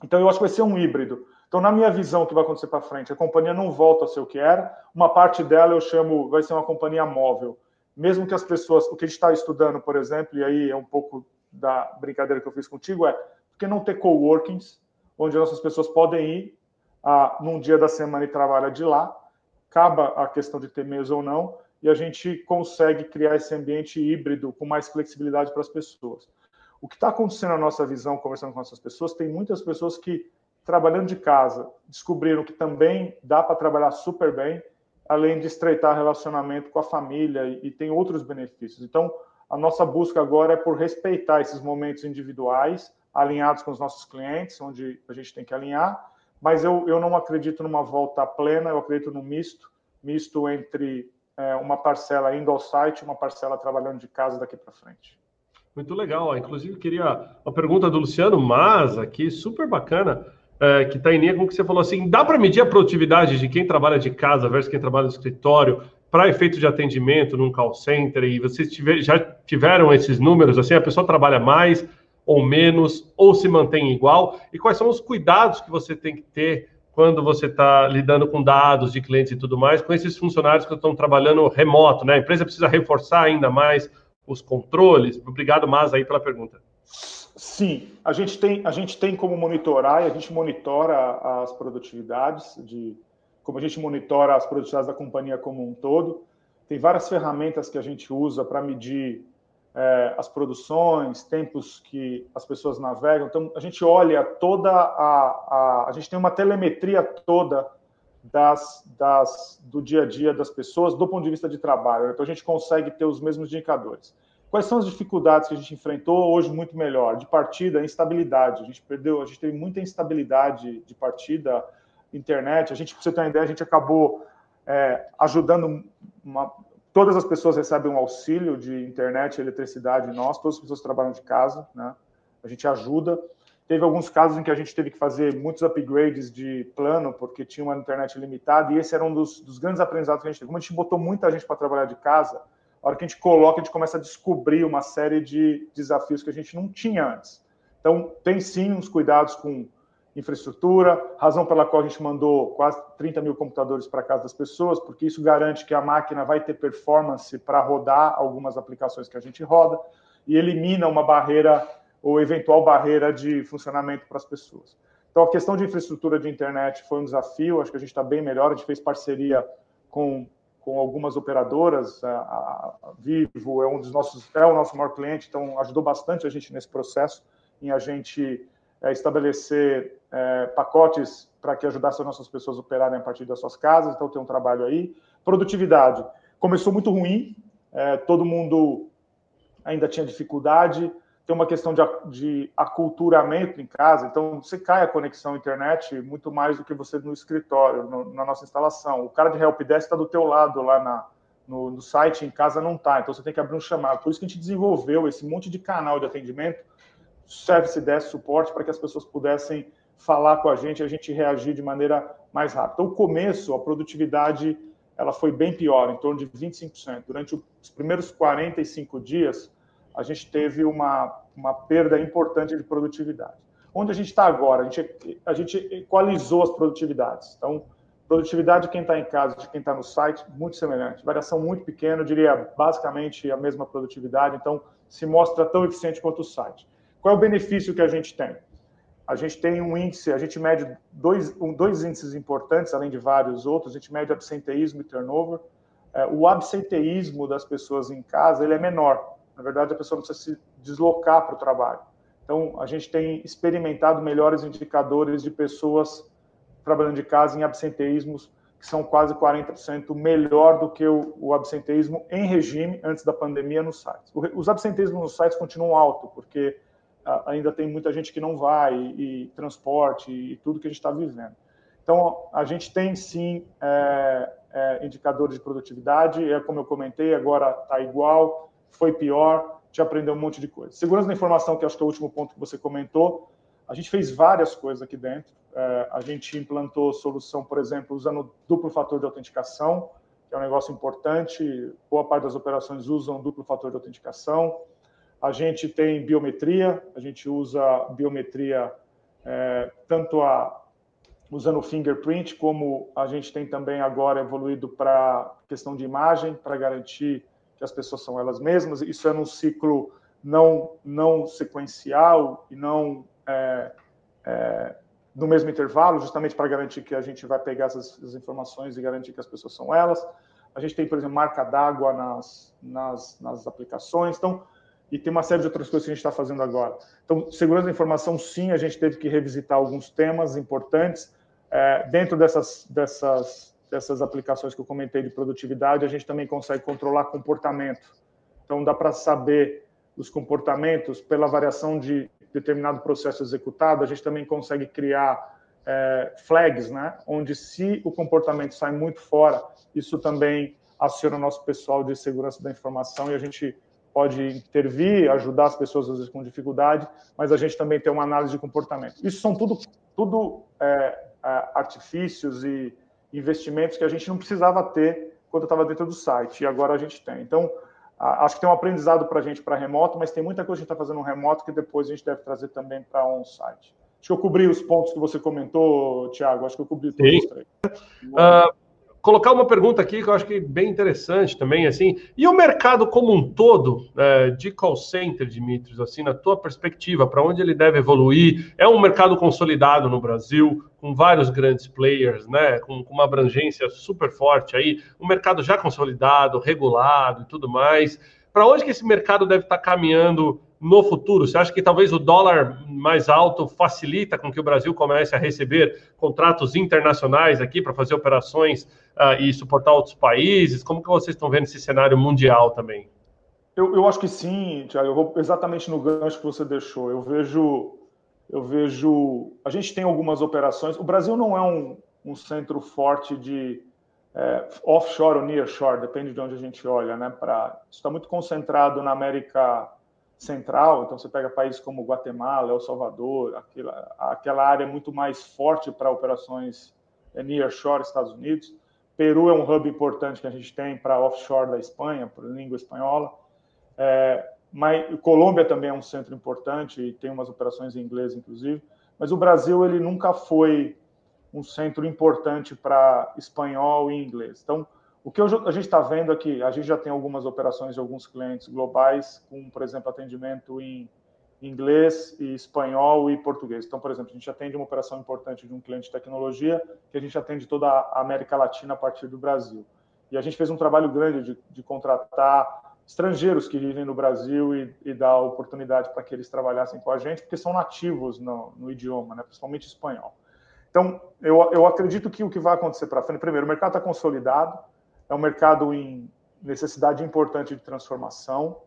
Então, eu acho que vai ser um híbrido. Então, na minha visão, o que vai acontecer para frente? A companhia não volta a ser o que era. Uma parte dela eu chamo, vai ser uma companhia móvel. Mesmo que as pessoas, o que a gente está estudando, por exemplo, e aí é um pouco da brincadeira que eu fiz contigo, é por que não ter coworkings, onde nossas pessoas podem ir ah, num dia da semana e trabalha de lá, acaba a questão de ter mesa ou não, e a gente consegue criar esse ambiente híbrido com mais flexibilidade para as pessoas. O que está acontecendo na nossa visão, conversando com essas pessoas, tem muitas pessoas que, trabalhando de casa, descobriram que também dá para trabalhar super bem, além de estreitar relacionamento com a família e, e tem outros benefícios. Então, a nossa busca agora é por respeitar esses momentos individuais, alinhados com os nossos clientes, onde a gente tem que alinhar, mas eu, eu não acredito numa volta plena, eu acredito no misto, misto entre é, uma parcela indo ao site e uma parcela trabalhando de casa daqui para frente. Muito legal. Inclusive, queria uma pergunta do Luciano Mas aqui, super bacana, é, que está em linha com o que você falou assim: dá para medir a produtividade de quem trabalha de casa versus quem trabalha no escritório para efeito de atendimento num call center? E vocês tiver, já tiveram esses números? Assim, a pessoa trabalha mais ou menos, ou se mantém igual? E quais são os cuidados que você tem que ter quando você está lidando com dados de clientes e tudo mais, com esses funcionários que estão trabalhando remoto, né? A empresa precisa reforçar ainda mais os controles? Obrigado, Mas, aí pela pergunta. Sim, a gente tem, a gente tem como monitorar e a gente monitora as produtividades, de como a gente monitora as produtividades da companhia como um todo. Tem várias ferramentas que a gente usa para medir é, as produções, tempos que as pessoas navegam. Então, a gente olha toda a. A, a gente tem uma telemetria toda das, das, do dia a dia das pessoas do ponto de vista de trabalho. Então, a gente consegue ter os mesmos indicadores. Quais são as dificuldades que a gente enfrentou hoje muito melhor? De partida, instabilidade. A gente perdeu, a gente teve muita instabilidade de partida, internet. A gente, para você ter uma ideia, a gente acabou é, ajudando uma, todas as pessoas recebem um auxílio de internet, eletricidade, nós, todas as pessoas trabalham de casa, né? A gente ajuda. Teve alguns casos em que a gente teve que fazer muitos upgrades de plano, porque tinha uma internet limitada, e esse era um dos, dos grandes aprendizados que a gente teve. Como a gente botou muita gente para trabalhar de casa, a hora que a gente coloca, a gente começa a descobrir uma série de desafios que a gente não tinha antes. Então, tem sim uns cuidados com infraestrutura, razão pela qual a gente mandou quase 30 mil computadores para casa das pessoas, porque isso garante que a máquina vai ter performance para rodar algumas aplicações que a gente roda e elimina uma barreira ou eventual barreira de funcionamento para as pessoas. Então, a questão de infraestrutura de internet foi um desafio, acho que a gente está bem melhor, a gente fez parceria com, com algumas operadoras, a, a Vivo é um dos nossos, é o nosso maior cliente, então ajudou bastante a gente nesse processo, em a gente é, estabelecer é, pacotes para que ajudasse as nossas pessoas a operarem a partir das suas casas, então tem um trabalho aí. Produtividade, começou muito ruim, é, todo mundo ainda tinha dificuldade, tem uma questão de, de aculturamento em casa, então você cai a conexão à internet muito mais do que você no escritório, no, na nossa instalação. O cara de helpdesk está do teu lado lá na, no, no, site, em casa não está, então você tem que abrir um chamado. Por isso que a gente desenvolveu esse monte de canal de atendimento, service desk, suporte, para que as pessoas pudessem falar com a gente, a gente reagir de maneira mais rápida. Então, o começo, a produtividade, ela foi bem pior, em torno de 25%. Durante os primeiros 45 dias, a gente teve uma, uma perda importante de produtividade. Onde a gente está agora? A gente, a gente equalizou as produtividades. Então, produtividade de quem está em casa, de quem está no site, muito semelhante. Variação muito pequena, eu diria basicamente a mesma produtividade. Então, se mostra tão eficiente quanto o site. Qual é o benefício que a gente tem? A gente tem um índice, a gente mede dois, um, dois índices importantes, além de vários outros. A gente mede absenteísmo e turnover. É, o absenteísmo das pessoas em casa ele é menor na verdade, a pessoa precisa se deslocar para o trabalho. Então, a gente tem experimentado melhores indicadores de pessoas trabalhando de casa em absenteísmos, que são quase 40% melhor do que o, o, absenteísmo em regime antes da pandemia nos sites. os absenteísmos nos sites continuam alto, porque ainda tem muita gente que não vai, e, e transporte, e, tudo que a gente está vivendo. Então, a gente tem sim é, é, indicadores de produtividade, é como eu comentei, agora está igual, foi pior, te aprendeu um monte de coisa. Segurança da informação, que acho que é o último ponto que você comentou, a gente fez várias coisas aqui dentro. É, a gente implantou solução, por exemplo, usando duplo fator de autenticação, que é um negócio importante. Boa parte das operações usam duplo fator de autenticação. A gente tem biometria, a gente usa biometria é, tanto a, usando o fingerprint, como a gente tem também agora evoluído para questão de imagem, para garantir que as pessoas são elas mesmas. Isso é num ciclo não, não sequencial e não é, é, no mesmo intervalo, justamente para garantir que a gente vai pegar essas, essas, informações e garantir que as pessoas são elas. A gente tem, por exemplo, marca d'água nas, nas, nas aplicações. Então, e tem uma série de outras coisas que a gente está fazendo agora. Então, segurança da informação, sim, a gente teve que revisitar alguns temas importantes. É, dentro dessas, dessas, dessas aplicações que eu comentei de produtividade, a gente também consegue controlar comportamento. Então, dá para saber os comportamentos pela variação de determinado processo executado, a gente também consegue criar é, flags, né? onde se o comportamento sai muito fora, isso também aciona o nosso pessoal de segurança da informação e a gente pode intervir, ajudar as pessoas às vezes com dificuldade, mas a gente também tem uma análise de comportamento. Isso são tudo, tudo é, é, artifícios e investimentos que a gente não precisava ter quando estava dentro do site, e agora a gente tem. Então, acho que tem um aprendizado para a gente para remoto, mas tem muita coisa que a gente está fazendo no remoto que depois a gente deve trazer também para on-site. Acho que eu cobri os pontos que você comentou, Tiago. Acho que eu cobri todos os três. Uh, colocar uma pergunta aqui que eu acho que é bem interessante também, assim, e o mercado como um todo é, de call center, Dimitris, assim, na tua perspectiva, para onde ele deve evoluir? É um mercado consolidado no Brasil, com vários grandes players, né, com, com uma abrangência super forte aí, um mercado já consolidado, regulado e tudo mais. Para onde que esse mercado deve estar tá caminhando no futuro? Você acha que talvez o dólar mais alto facilita com que o Brasil comece a receber contratos internacionais aqui para fazer operações uh, e suportar outros países? Como que vocês estão vendo esse cenário mundial também? Eu, eu acho que sim, Tiago. Eu vou exatamente no gancho que você deixou. Eu vejo, eu vejo. A gente tem algumas operações. O Brasil não é um, um centro forte de é, offshore ou nearshore, depende de onde a gente olha, né? Para isso está muito concentrado na América central, então você pega países como Guatemala, El Salvador, aquela, aquela área muito mais forte para operações é, nearshore, Estados Unidos. Peru é um hub importante que a gente tem para offshore da Espanha, para língua espanhola. É, mas Colômbia também é um centro importante e tem umas operações em inglês, inclusive. Mas o Brasil ele nunca foi um centro importante para espanhol e inglês. Então, o que a gente está vendo aqui, a gente já tem algumas operações de alguns clientes globais, com, por exemplo, atendimento em inglês e espanhol e português. Então, por exemplo, a gente atende uma operação importante de um cliente de tecnologia, que a gente atende toda a América Latina a partir do Brasil. E a gente fez um trabalho grande de, de contratar estrangeiros que vivem no Brasil e, e dar oportunidade para que eles trabalhassem com a gente, porque são nativos no, no idioma, né, principalmente espanhol. Então, eu, eu acredito que o que vai acontecer para frente, primeiro, o mercado está consolidado, é um mercado em necessidade importante de transformação.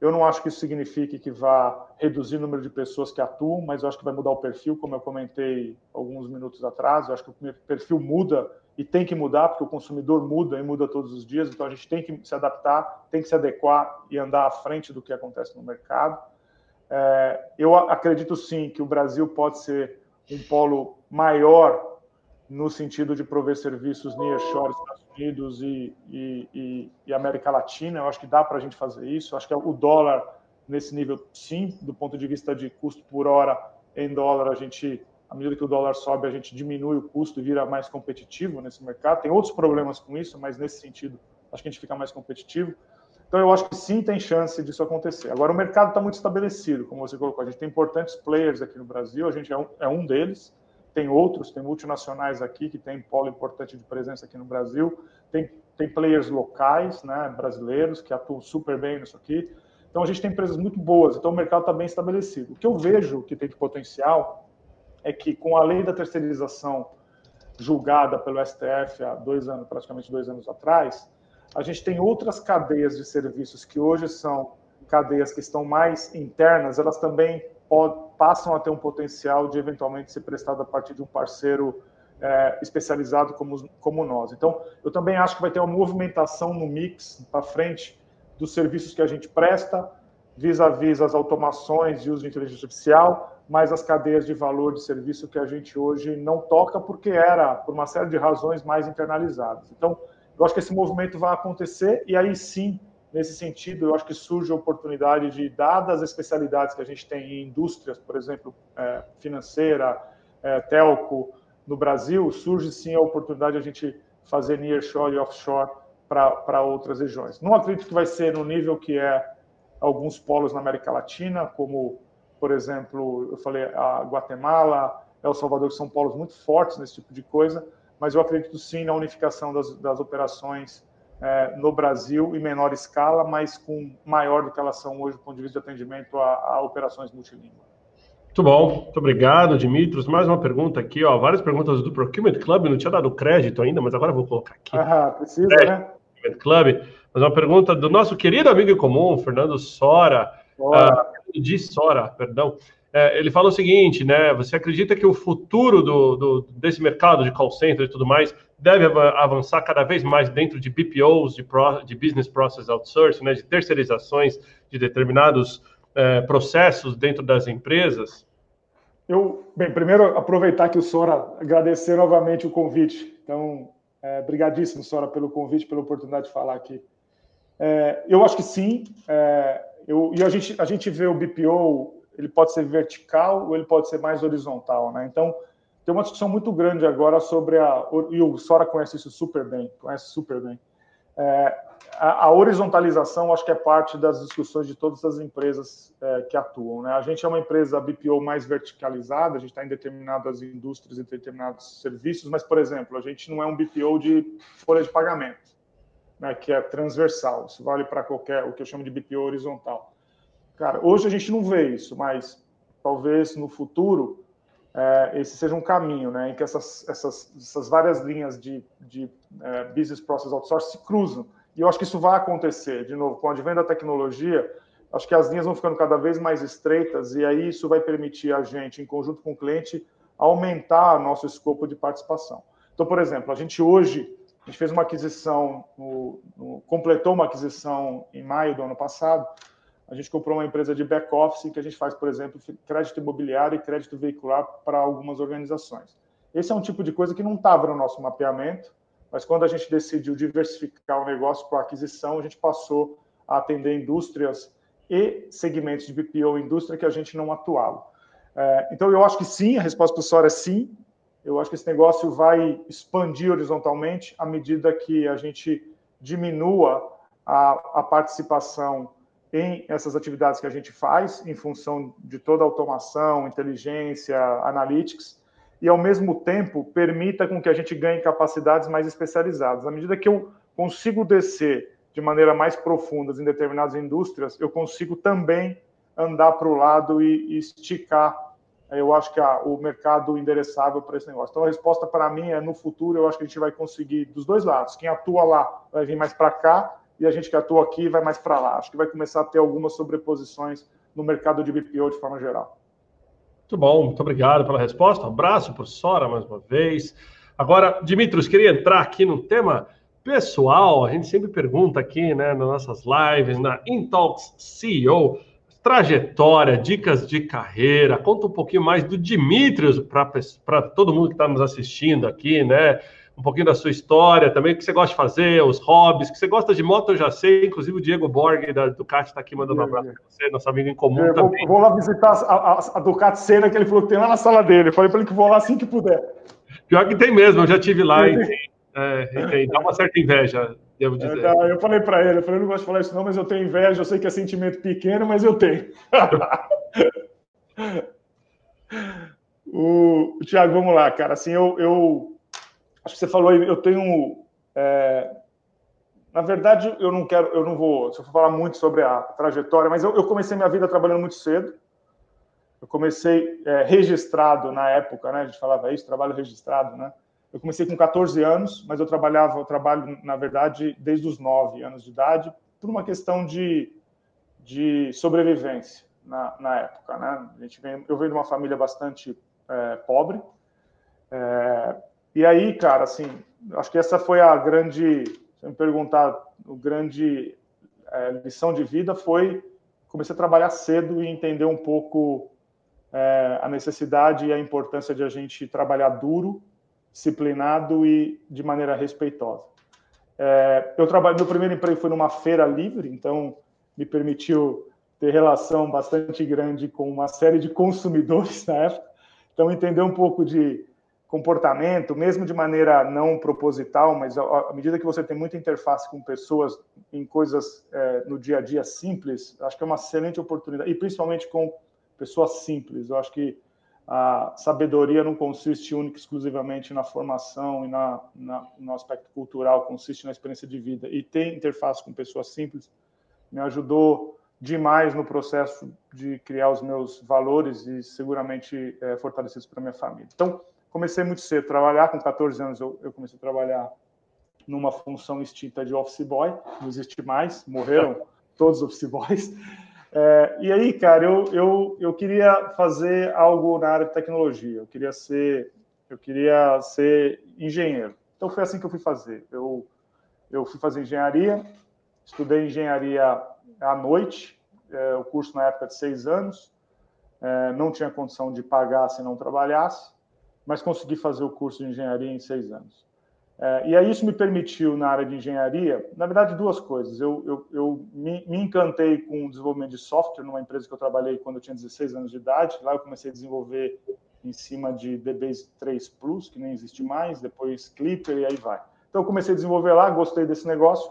Eu não acho que isso signifique que vá reduzir o número de pessoas que atuam, mas eu acho que vai mudar o perfil, como eu comentei alguns minutos atrás. Eu acho que o perfil muda e tem que mudar, porque o consumidor muda e muda todos os dias, então a gente tem que se adaptar, tem que se adequar e andar à frente do que acontece no mercado. É, eu acredito sim que o Brasil pode ser um polo maior no sentido de prover serviços nearshore, Estados Unidos e, e, e, e América Latina. Eu acho que dá para a gente fazer isso. Eu acho que o dólar nesse nível, sim, do ponto de vista de custo por hora em dólar, a gente, à medida que o dólar sobe, a gente diminui o custo e vira mais competitivo nesse mercado. Tem outros problemas com isso, mas nesse sentido, acho que a gente fica mais competitivo. Então, eu acho que sim tem chance disso acontecer. Agora, o mercado está muito estabelecido, como você colocou. A gente tem importantes players aqui no Brasil, a gente é um, é um deles tem outros, tem multinacionais aqui que tem polo importante de presença aqui no Brasil, tem, tem players locais, né, brasileiros, que atuam super bem nisso aqui. Então a gente tem empresas muito boas, então o mercado está bem estabelecido. O que eu vejo que tem de potencial é que com a lei da terceirização julgada pelo STF há dois anos, praticamente dois anos atrás, a gente tem outras cadeias de serviços que hoje são cadeias que estão mais internas, elas também passam a ter um potencial de eventualmente ser prestado a partir de um parceiro é, especializado como, como nós. Então, eu também acho que vai ter uma movimentação no mix para frente dos serviços que a gente presta, vis-à-vis -vis as automações e uso de inteligência artificial, mas as cadeias de valor de serviço que a gente hoje não toca porque era, por uma série de razões, mais internalizadas. Então, eu acho que esse movimento vai acontecer e aí sim Nesse sentido, eu acho que surge a oportunidade de, dadas as especialidades que a gente tem em indústrias, por exemplo, é, financeira, é, telco, no Brasil, surge sim a oportunidade de a gente fazer nearshore e offshore para outras regiões. Não acredito que vai ser no nível que é alguns polos na América Latina, como, por exemplo, eu falei a Guatemala, El Salvador, que são polos muito fortes nesse tipo de coisa, mas eu acredito sim na unificação das, das operações é, no Brasil em menor escala, mas com maior do que elas são hoje do ponto de vista de atendimento a, a operações multilínguas. Muito bom, muito obrigado, Dimitros. Mais uma pergunta aqui, ó. Várias perguntas do Procurement Club, não tinha dado crédito ainda, mas agora vou colocar aqui. Ah, precisa, é, né? Procurement Club. Mas uma pergunta do nosso querido amigo em comum, Fernando Sora, uh, de Sora, perdão. É, ele fala o seguinte, né? Você acredita que o futuro do, do, desse mercado de call center e tudo mais deve avançar cada vez mais dentro de BPOs, de, pro, de Business Process Outsourcing, né? De terceirizações de determinados é, processos dentro das empresas? Eu, bem, primeiro aproveitar que o Sora agradecer novamente o convite. Então, é, brigadíssimo, Sora, pelo convite, pela oportunidade de falar aqui. É, eu acho que sim. É, eu, e a gente, a gente vê o BPO, ele pode ser vertical ou ele pode ser mais horizontal, né? Então, tem uma discussão muito grande agora sobre a. E o Sora conhece isso super bem, conhece super bem. É, a, a, horizontalização, acho que é parte das discussões de todas as empresas é, que atuam. Né? A gente é uma empresa BPO mais verticalizada, a gente está em determinadas indústrias e determinados serviços, mas, por exemplo, a gente não é um BPO de folha de pagamento, né, que é transversal. Isso vale para qualquer, o que eu chamo de BPO horizontal. Cara, hoje a gente não vê isso, mas talvez no futuro é, esse seja um caminho, né, em que essas, essas, essas várias linhas de, de é, business process outsourcing se cruzam. E eu acho que isso vai acontecer, de novo, com o advento da tecnologia, acho que as linhas vão ficando cada vez mais estreitas e aí isso vai permitir a gente, em conjunto com o cliente, aumentar nosso escopo de participação. Então, por exemplo, a gente hoje a gente fez uma aquisição, no, no, completou uma aquisição em maio do ano passado. A gente comprou uma empresa de back-office que a gente faz, por exemplo, crédito imobiliário e crédito veicular para algumas organizações. Esse é um tipo de coisa que não estava no nosso mapeamento, mas quando a gente decidiu diversificar o negócio para aquisição, a gente passou a atender indústrias e segmentos de BPO indústria que a gente não atuava. É, então, eu acho que sim, a resposta senhor é sim. Eu acho que esse negócio vai expandir horizontalmente à medida que a gente diminua a, a participação em essas atividades que a gente faz, em função de toda a automação, inteligência, analytics, e, ao mesmo tempo, permita com que a gente ganhe capacidades mais especializadas. À medida que eu consigo descer de maneira mais profunda em determinadas indústrias, eu consigo também andar para o lado e, e esticar, eu acho que a, o mercado endereçável para esse negócio. Então, a resposta para mim é, no futuro, eu acho que a gente vai conseguir dos dois lados. Quem atua lá vai vir mais para cá e a gente que atua aqui vai mais para lá. Acho que vai começar a ter algumas sobreposições no mercado de BPO de forma geral. Muito bom, muito obrigado pela resposta. Um abraço para Sora mais uma vez. Agora, Dimitros, queria entrar aqui no tema pessoal. A gente sempre pergunta aqui, né, nas nossas lives, na Intalks CEO, trajetória, dicas de carreira. Conta um pouquinho mais do Dimitros para todo mundo que está nos assistindo aqui, né? Um pouquinho da sua história também, o que você gosta de fazer, os hobbies, que você gosta de moto, eu já sei, inclusive o Diego Borg da Ducati está aqui mandando um abraço para você, nosso amigo em comum eu também. Vou, vou, lá visitar a, a, a Ducati Senna, que ele falou que tem lá na sala dele, eu falei para ele que vou lá assim que puder. Pior que tem mesmo, eu já tive lá e tem, é, dá uma certa inveja, devo é, dizer. É, eu falei para ele, eu falei, eu não gosto de falar isso não, mas eu tenho inveja, eu sei que é sentimento pequeno, mas eu tenho. o, o Thiago, vamos lá, cara, assim, eu, eu acho que você falou eu tenho. É, na verdade, eu não quero, eu não vou, se eu for falar muito sobre a trajetória, mas eu, eu comecei minha vida trabalhando muito cedo. Eu comecei é, registrado na época, né? A gente falava isso, trabalho registrado, né? Eu comecei com 14 anos, mas eu trabalhava, eu trabalho, na verdade, desde os 9 anos de idade, por uma questão de, de sobrevivência na, na época, né? A gente vem, eu venho de uma família bastante é, pobre, é, e aí, cara, assim, acho que essa foi a grande, se me perguntar, o grande é, lição de vida foi comecei a trabalhar cedo e entender um pouco é, a necessidade e a importância de a gente trabalhar duro, disciplinado e de maneira respeitosa. É, eu trabalho, meu primeiro emprego foi numa feira livre, então me permitiu ter relação bastante grande com uma série de consumidores na época. Então entender um pouco de comportamento, mesmo de maneira não proposital, mas à medida que você tem muita interface com pessoas em coisas é, no dia a dia simples, acho que é uma excelente oportunidade, e principalmente com pessoas simples. Eu acho que a sabedoria não consiste única exclusivamente na formação e na, na, no aspecto cultural, consiste na experiência de vida. E ter interface com pessoas simples me ajudou demais no processo de criar os meus valores e seguramente é, fortalecidos para minha família. Então, comecei muito cedo a trabalhar, com 14 anos eu, eu comecei a trabalhar numa função extinta de office boy, não existe mais, morreram todos os office boys. É, e aí, cara, eu, eu, eu queria fazer algo na área de tecnologia, eu queria ser, eu queria ser engenheiro. Então foi assim que eu fui fazer. Eu, eu fui fazer engenharia, estudei engenharia à noite, é, o curso na época de seis anos, é, não tinha condição de pagar se não trabalhasse mas consegui fazer o curso de engenharia em seis anos. É, e aí isso me permitiu, na área de engenharia, na verdade, duas coisas. Eu, eu, eu me, me, encantei com o desenvolvimento de software numa empresa que eu trabalhei quando eu tinha 16 anos de idade. Lá eu comecei a desenvolver em cima de DBase 3 Plus, que nem existe mais, depois Clipper e aí vai. Então eu comecei a desenvolver lá, gostei desse negócio.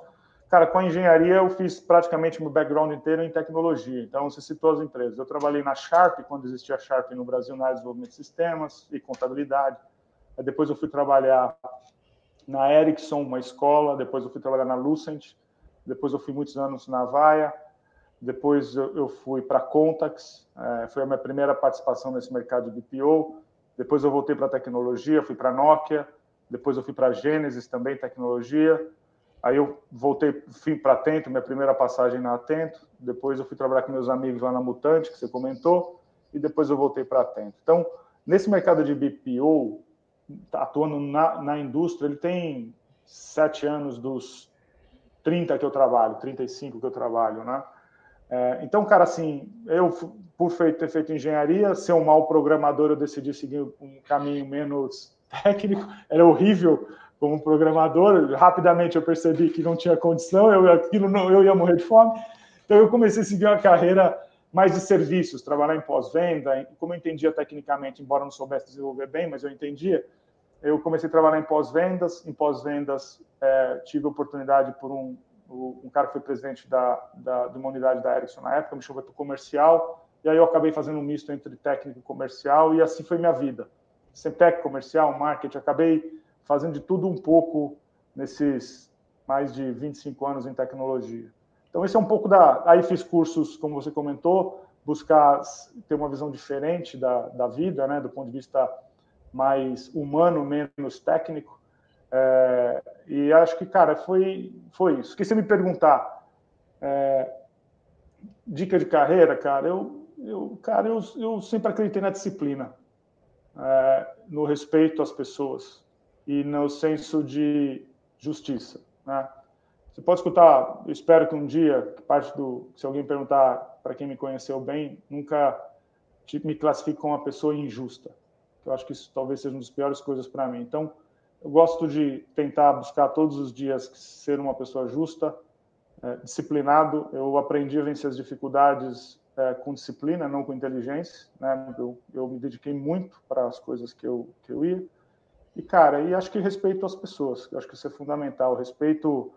Cara, com a engenharia eu fiz praticamente meu background inteiro em tecnologia. Então, você citou as empresas. Eu trabalhei na Sharp, quando existia Sharp no Brasil, na área de desenvolvimento de sistemas e contabilidade. Aí depois eu fui trabalhar na Ericsson, uma escola. Depois eu fui trabalhar na Lucent. Depois eu fui muitos anos na Vaia. Depois eu fui para Contax. É, foi a minha primeira participação nesse mercado de BPO. Depois eu voltei para tecnologia, fui para Nokia. Depois eu fui para Genesis também, tecnologia. Aí eu voltei, fui para Atento, minha primeira passagem na Atento. Depois eu fui trabalhar com meus amigos lá na Mutante, que você comentou, e depois eu voltei para Atento. Então, nesse mercado de BPO, atuando na, na indústria, ele tem sete anos dos 30 que eu trabalho, 35 que eu trabalho, né? É, então, cara, assim, eu, por ter feito engenharia, ser um mau programador, eu decidi seguir um caminho menos técnico. Era horrível como programador, rapidamente eu percebi que não tinha condição, eu, aquilo não, eu ia morrer de fome. Então eu comecei a seguir uma carreira mais de serviços, trabalhar em pós-venda, como eu entendia tecnicamente, embora não soubesse desenvolver bem, mas eu entendia, eu comecei a trabalhar em pós-vendas. Em pós-vendas, é, tive a oportunidade por um, um cara que foi presidente da, da, de uma unidade da Ericsson na época, me chamou para comercial, e aí eu acabei fazendo um misto entre técnico e comercial, e assim foi minha vida. Sem técnico, comercial, marketing, acabei fazendo de tudo um pouco nesses mais de 25 anos em tecnologia. Então, esse é um pouco da. Aí fiz cursos, como você comentou, buscar ter uma visão diferente da, da vida, né, do ponto de vista mais humano, menos técnico. É, e acho que, cara, foi, foi isso. Que se me perguntar, é, dica de carreira, cara, eu, eu, cara, eu, eu sempre acreditei na disciplina, é, no respeito às pessoas e no senso de justiça. Né? Você pode escutar, eu espero que um dia, parte do, se alguém perguntar para quem me conheceu bem, nunca me classifique como uma pessoa injusta. Eu acho que isso talvez seja uma das piores coisas para mim. Então, eu gosto de tentar buscar todos os dias ser uma pessoa justa, é, disciplinado. Eu aprendi a vencer as dificuldades é, com disciplina, não com inteligência. Né? Eu, eu me dediquei muito para as coisas que eu, que eu ia. E, cara, e acho que respeito às pessoas, acho que isso é fundamental. Respeito,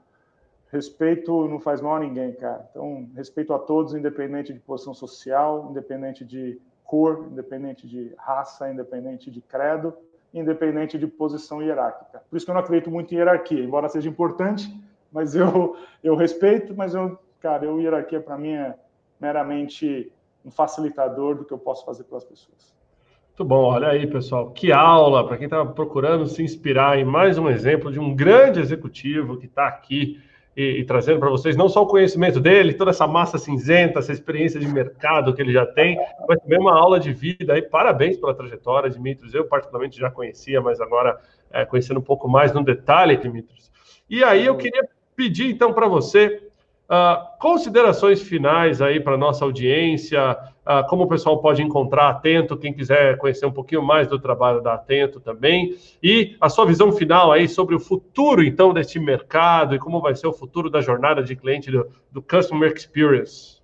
respeito não faz mal a ninguém, cara. Então, respeito a todos, independente de posição social, independente de cor, independente de raça, independente de credo, independente de posição hierárquica. Por isso que eu não acredito muito em hierarquia, embora seja importante, mas eu, eu respeito, mas eu, cara, eu hierarquia para mim é meramente um facilitador do que eu posso fazer pelas pessoas. Muito bom, olha aí, pessoal. Que aula para quem está procurando se inspirar em mais um exemplo de um grande executivo que está aqui e, e, trazendo para vocês não só o conhecimento dele, toda essa massa cinzenta, essa experiência de mercado que ele já tem, mas também uma aula de vida. E parabéns pela trajetória, Dimitrios. Eu, particularmente, já conhecia, mas agora é, conhecendo um pouco mais no detalhe, Dimitrios. E aí eu queria pedir, então, para você Uh, considerações finais aí para nossa audiência, uh, como o pessoal pode encontrar Atento, quem quiser conhecer um pouquinho mais do trabalho da Atento também, e a sua visão final aí sobre o futuro, então, deste mercado e como vai ser o futuro da jornada de cliente do, do Customer Experience.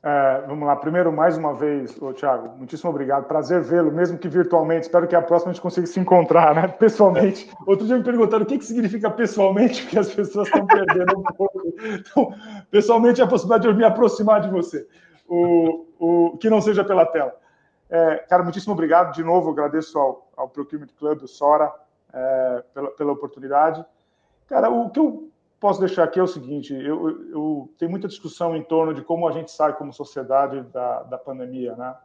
É, vamos lá, primeiro, mais uma vez, ô, Thiago, muitíssimo obrigado. Prazer vê-lo, mesmo que virtualmente. Espero que a próxima a gente consiga se encontrar, né? Pessoalmente. Outro dia me perguntaram o que, que significa pessoalmente, porque as pessoas estão perdendo um pouco. Então, pessoalmente é a possibilidade de eu me aproximar de você, o, o, que não seja pela tela. É, cara, muitíssimo obrigado. De novo, agradeço ao, ao Procurement Club, o Sora, é, pela, pela oportunidade. Cara, o que eu posso deixar aqui é o seguinte: eu, eu tenho muita discussão em torno de como a gente sai como sociedade da, da pandemia, né?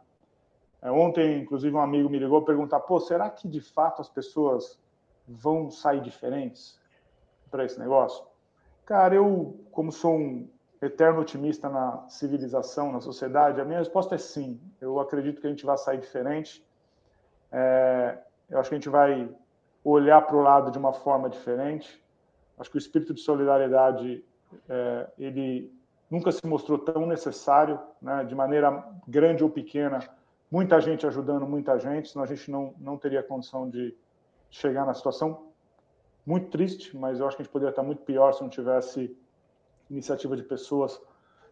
É, ontem, inclusive, um amigo me ligou perguntar: pô, será que de fato as pessoas vão sair diferentes para esse negócio? Cara, eu, como sou um eterno otimista na civilização, na sociedade, a minha resposta é sim. Eu acredito que a gente vai sair diferente. É, eu acho que a gente vai olhar para o lado de uma forma diferente. Acho que o espírito de solidariedade é, ele nunca se mostrou tão necessário, né, de maneira grande ou pequena, muita gente ajudando muita gente, senão a gente não, não teria condição de chegar na situação muito triste, mas eu acho que a gente poderia estar muito pior se não tivesse iniciativa de pessoas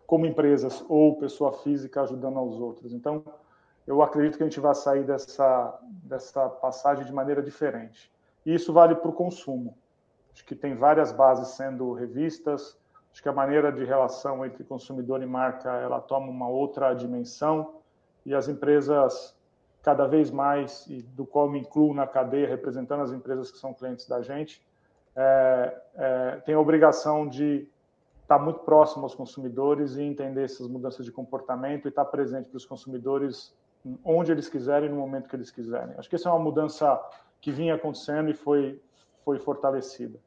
como empresas ou pessoa física ajudando aos outros. Então, eu acredito que a gente vai sair dessa, dessa passagem de maneira diferente. E isso vale para o consumo. Acho que tem várias bases sendo revistas. Acho que a maneira de relação entre consumidor e marca ela toma uma outra dimensão e as empresas cada vez mais e do qual me incluo na cadeia representando as empresas que são clientes da gente é, é, tem a obrigação de estar muito próximo aos consumidores e entender essas mudanças de comportamento e estar presente para os consumidores onde eles quiserem no momento que eles quiserem. Acho que essa é uma mudança que vinha acontecendo e foi foi fortalecida.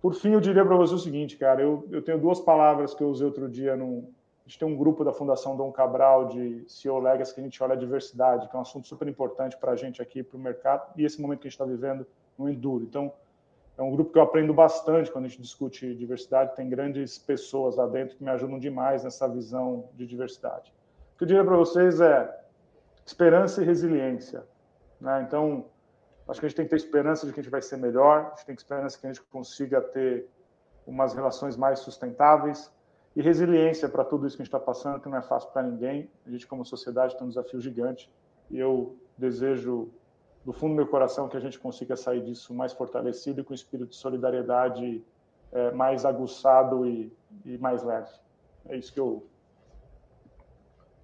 Por fim, eu diria para você o seguinte, cara, eu, eu tenho duas palavras que eu usei outro dia num, a gente tem um grupo da Fundação Dom Cabral de CEO Legacy que a gente olha a diversidade, que é um assunto super importante para a gente aqui, para o mercado, e esse momento que a gente está vivendo no Enduro. Então, é um grupo que eu aprendo bastante quando a gente discute diversidade, tem grandes pessoas lá dentro que me ajudam demais nessa visão de diversidade. O que eu diria para vocês é esperança e resiliência. Né? Então, Acho que a gente tem que ter esperança de que a gente vai ser melhor, a gente tem que ter esperança que a gente consiga ter umas relações mais sustentáveis e resiliência para tudo isso que a gente está passando, que não é fácil para ninguém. A gente, como sociedade, tem um desafio gigante e eu desejo, do fundo do meu coração, que a gente consiga sair disso mais fortalecido e com espírito de solidariedade é, mais aguçado e, e mais leve. É isso que eu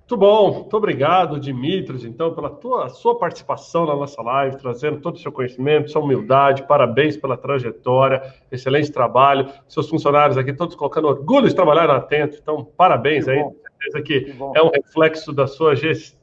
muito bom, muito obrigado, Dimitris, então, pela tua, sua participação na nossa live, trazendo todo o seu conhecimento, sua humildade, parabéns pela trajetória, excelente trabalho, seus funcionários aqui todos colocando orgulho de trabalhar na Atento, então, parabéns que aí, bom. certeza que, que é um reflexo da sua gestão.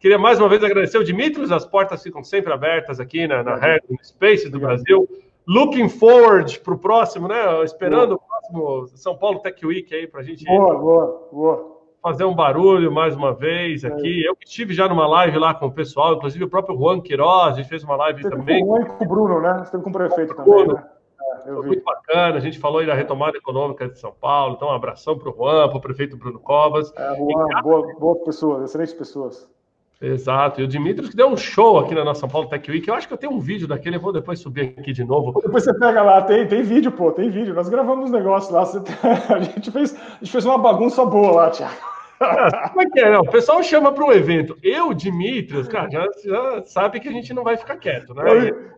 Queria mais uma vez agradecer o Dimitris, as portas ficam sempre abertas aqui na, na Red Space do Brasil. Looking forward para o próximo, né? Esperando boa. o próximo São Paulo Tech Week aí para a gente. Boa, boa, boa fazer um barulho mais uma vez aqui. É. Eu estive já numa live lá com o pessoal, inclusive o próprio Juan Queiroz, a gente fez uma live Você também. Com o Juan e com o Bruno, né? Você teve com o prefeito com também, né? É, Foi muito bacana, a gente falou aí da retomada econômica de São Paulo, então um abração para o Juan, para o prefeito Bruno Covas. É, Juan, e, boa, boas pessoas, excelentes pessoas. Exato, e o Dimitris que deu um show aqui na nossa São Paulo Tech Week. Eu acho que eu tenho um vídeo daquele, eu vou depois subir aqui de novo. Depois você pega lá, tem, tem vídeo, pô, tem vídeo. Nós gravamos um negócio lá, você... a, gente fez, a gente fez uma bagunça boa lá, Tiago. Como é que é? Não, o pessoal chama para um evento. Eu, Dimitrios, cara, já, já, sabe que a gente não vai ficar quieto, né?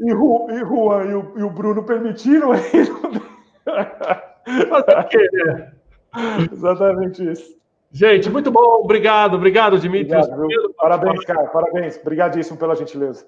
E, e, e Juan e o, e o Bruno permitiram aí. Fazer o quê, né? Exatamente isso. Gente, muito bom. Obrigado, obrigado, Dimitrios. Obrigado, parabéns, cara. Parabéns. Obrigadíssimo pela gentileza.